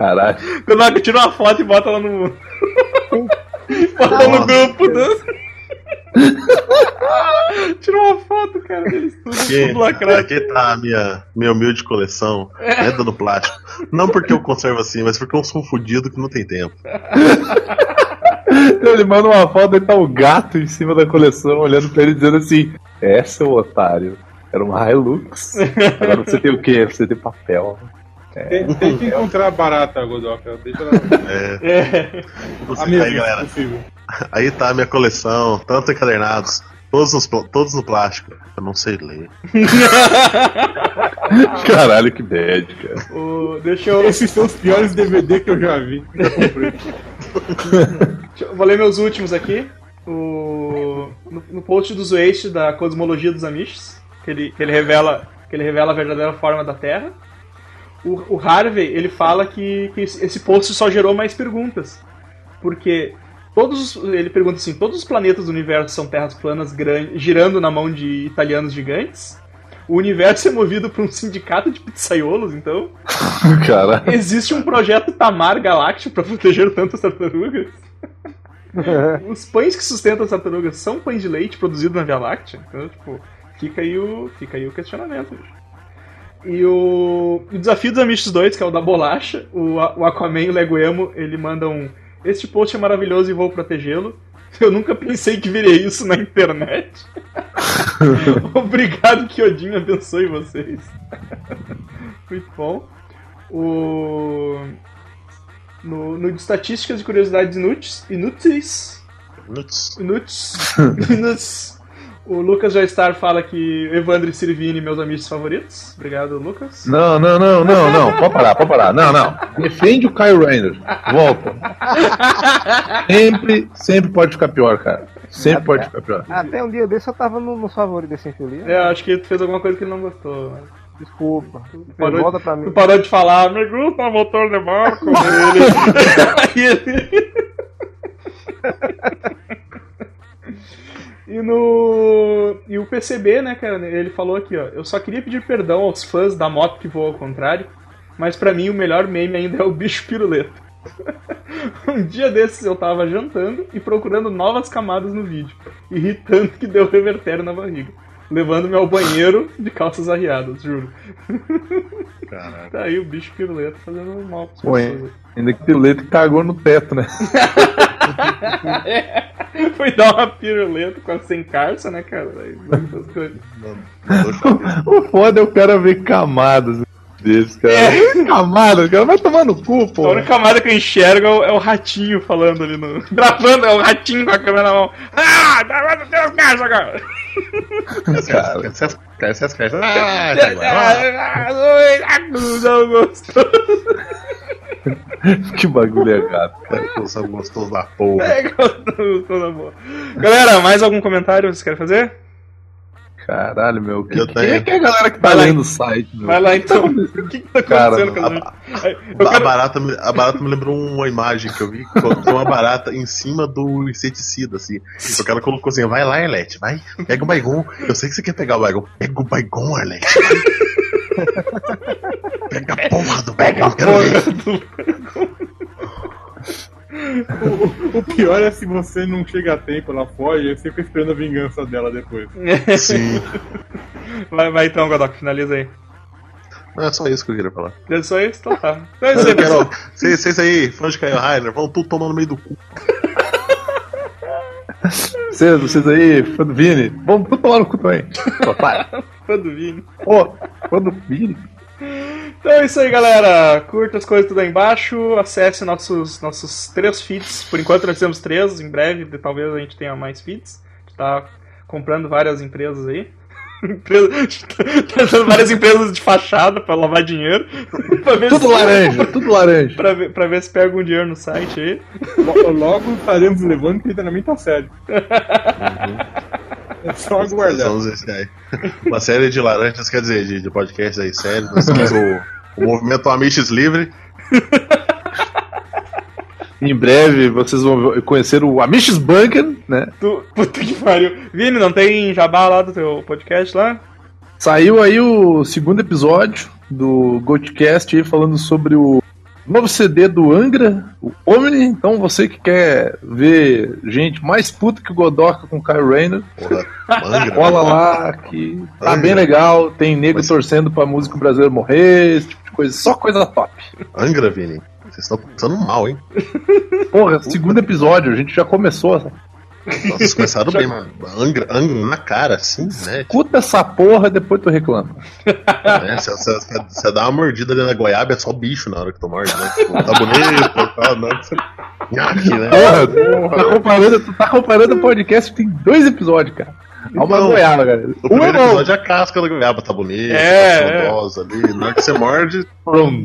Caralho. Godok, tira uma foto e bota lá no. bota no grupo. Do... tira uma foto, cara, deles tudo, Aqui, lacrado. aqui tá a minha, minha humilde coleção. É do plástico. Não porque eu conservo assim, mas porque eu sou um fudido que não tem tempo. Ele manda uma foto e tá o gato em cima da coleção, olhando pra ele dizendo assim: É, seu otário. Era uma Hilux. Agora você tem o quê? Você tem papel. Tem, tem que encontrar barata, Godoka. Deixa ela. É, É. A minha aí, galera. possível. Aí tá a minha coleção, tanto encadernados, todos, todos no plástico. Eu não sei ler. Caralho, que bad, cara. O... Deixa eu. Esses são os piores DVD que eu já vi. que eu comprei. Vou ler meus últimos aqui. O... No, no post do Waste da Cosmologia dos Amishes, que ele, que ele revela que ele revela a verdadeira forma da Terra. O, o Harvey ele fala que, que esse post só gerou mais perguntas, porque Todos, os- ele pergunta assim: todos os planetas do universo são terras planas girando na mão de italianos gigantes? O universo é movido por um sindicato de pizzaiolos, então? Cara. Existe um projeto Tamar Galáctico para proteger tantas tartarugas? Os pães que sustentam as tartarugas são pães de leite produzidos na Via Láctea? Então, tipo, fica aí o, fica aí o questionamento. bicho. E o, o desafio dos Amish 2, que é o da bolacha, o, o Aquaman e o Leguemo, ele manda um. Este post é maravilhoso e vou protegê-lo. Eu nunca pensei que viria isso na internet. Obrigado, que Odin abençoe vocês. Muito bom. O. No, no de estatísticas e curiosidades inúteis, inúteis, inúteis, inúteis, o Lucas Joystar fala que Evandro e Sirvini, meus amigos favoritos. Obrigado, Lucas. Não, não, não, não, não. Pode parar, pode parar. Não, não. Defende o Kyle Rayner. Volta. Sempre, sempre pode ficar pior, cara. Sempre pode ficar pior. Até um dia desse eu tava no, nos favoritos desse infeliz. É, acho que tu fez alguma coisa que ele não gostou. né? Desculpa. Parou- Volta pra Tu mim. parou de falar, me gusta o motor de barco. Aí ele- e no. E o PCB, né, cara? Ele falou aqui, ó. Eu só queria pedir perdão aos fãs da moto que voa ao contrário, mas pra mim o melhor meme ainda é o bicho piruleta. um dia desses eu tava jantando e procurando novas camadas no vídeo, ri tanto que deu revertério na barriga. Levando-me ao banheiro de calças arriadas, juro. Caralho. Tá aí o bicho piruleta fazendo mal pras Pô, pessoas. Ainda que o Leto cagou no teto, né? Foi dar uma piruleta com a sem carça, né, cara? O foda é o cara ver camadas desses, cara. Camadas, cara. Vai tomar no cu, A pô. única camada que eu enxergo é o, é o ratinho falando ali no. Gravando, é o ratinho com a câmera na mão. Ah, dá pra ter as caixas agora! Cara. Essas caixas. Ah, já vai. Ah, Não gostou. Que bagulho errado, cara. Ah, São gostosos da porra. É, gostou da boa. Galera, mais algum comentário vocês querem fazer? Caralho, meu. Que, Eu quem tenho. que é a galera que tá Vai lendo o site, meu? Vai lá então. O que, que tá Cara, acontecendo com a? Eu A quero- barata, me- a barata me lembrou uma imagem que eu vi, que tem uma barata em cima do inseticida, assim. O cara colocou assim, vai lá, Arlete, vai, pega o Baigon. Eu sei que você quer pegar o Baigon. Pega o Baigon, Arlete. Pega a porra do Baigon. quero ver. O pior é se você não chega a tempo, ela foge, você fica esperando a vingança dela depois. Sim. Vai, vai então, Godok, finaliza aí. Não é só isso que eu queria falar. É só isso? Então tá. Então é isso aí, Eu vocês, vocês aí, fãs de Caio Rainer, vão tudo tomar no meio do cu. Vocês, vocês aí, fã do Vini, vamos tudo tomar no cu também. Otário. Fã do Vini. Pô, fã do Vini. Então é isso aí, galera. Curta as coisas tudo aí embaixo. Acesse nossos, nossos três feeds. Por enquanto nós temos três. Em breve, talvez a gente tenha mais feeds. A gente tá comprando várias empresas aí. Empresa- tá dando várias empresas de fachada pra lavar dinheiro. pra, ver Tudo se, laranja, tudo laranja. pra, ver, pra ver se pega um dinheiro no site aí. Lo- Logo estaremos levando que treinamento a sério. É só aguardar. Vamos esse aí. Uma série de laranjas, quer dizer, de, de podcasts aí sérios. Nós temos o, o movimento Amiches Livre. Em breve vocês vão conhecer o Amish Bunker, né? Tu, puta que pariu. Vini, não tem jabá lá do teu podcast lá? Saiu aí o segundo episódio do Goldcast falando sobre o novo CD do Angra, o Omni. Então você que quer ver gente mais puta que o Godoka com o Kyle Rayner, cola lá que tá Angra. bem legal. Tem nego Mas- torcendo pra músico brasileiro morrer, esse tipo de coisa. Só coisa top. Angra, Vini. Vocês estão passando mal, hein? Porra, segundo episódio, a gente já começou. Nossa, vocês começaram bem, mano. Angra, Angra na cara, assim, né? Escuta essa porra, depois tu reclama. né? Você, você- dá uma mordida ali na goiaba, é só bicho na hora que tu morde, né? Tipo, tá bonito, tá, não, você... Nhaque, né? Porra, tu tá comparando, tu tá comparando o podcast que tem dois episódios, cara. Há uma Não. goiaba, cara. O Um primeiro é episódio é a casca da goiaba, tá bonita, É, tá é. ali. Na hora que você morde,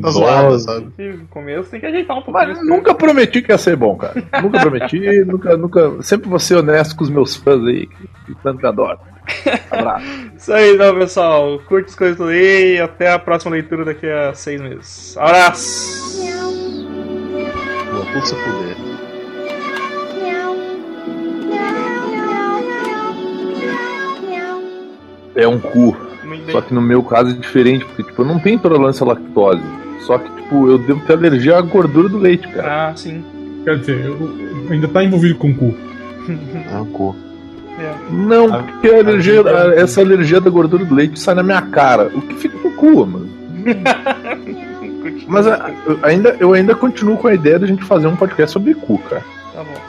tá zoada, sabe? No começo tem que ajeitar um pouquinho. Mas nunca prometi que ia ser bom, cara. Nunca prometi, nunca, nunca. Sempre vou ser honesto com os meus fãs aí, que, tanto me adoram. Abraço. Isso aí então, pessoal. Curte as coisas aí e até a próxima leitura daqui a seis meses. Abraço! Vou tudo se fuder. É um cu. Só que no meu caso é diferente, porque tipo, eu não tenho intolerância à lactose. Só que, tipo, eu devo ter alergia à gordura do leite, cara. Ah, sim. Quer dizer, eu- eu ainda tá envolvido com cu. É um cu. É. Não, A- porque a alergia, a- essa alergia da gordura do leite sai na minha cara. O que fica no cu, mano? Mas a- eu ainda, eu ainda continuo com a ideia da gente fazer um podcast sobre cu, cara. Tá bom.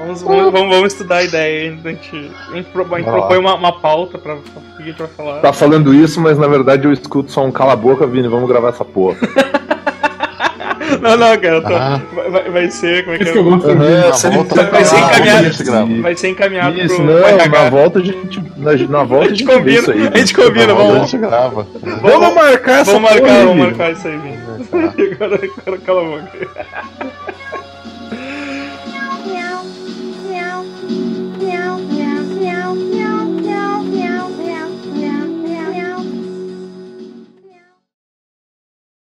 Vamos, vamos, vamos, vamos estudar a ideia. A gente, a gente, pro- a gente Ah. propõe uma, uma pauta pra, pra, seguir pra falar. Tá falando isso, mas na verdade eu escuto só um cala a boca, Vini, vamos gravar essa porra. Não, não, cara. eu tô- Ah. vai, vai- ser. Como é que Isso é? que eu volta vai ser encaminhado. Vai ser encaminhado Isso, pro não, na volta a gente. Na, na volta A gente combina, isso aí. a gente combina, Na volta a vamos, gente grava. Vamos marcar essa vamos porra marcar, vamos marcar isso aí, Vini. Agora, agora cala a boca. meow, meow.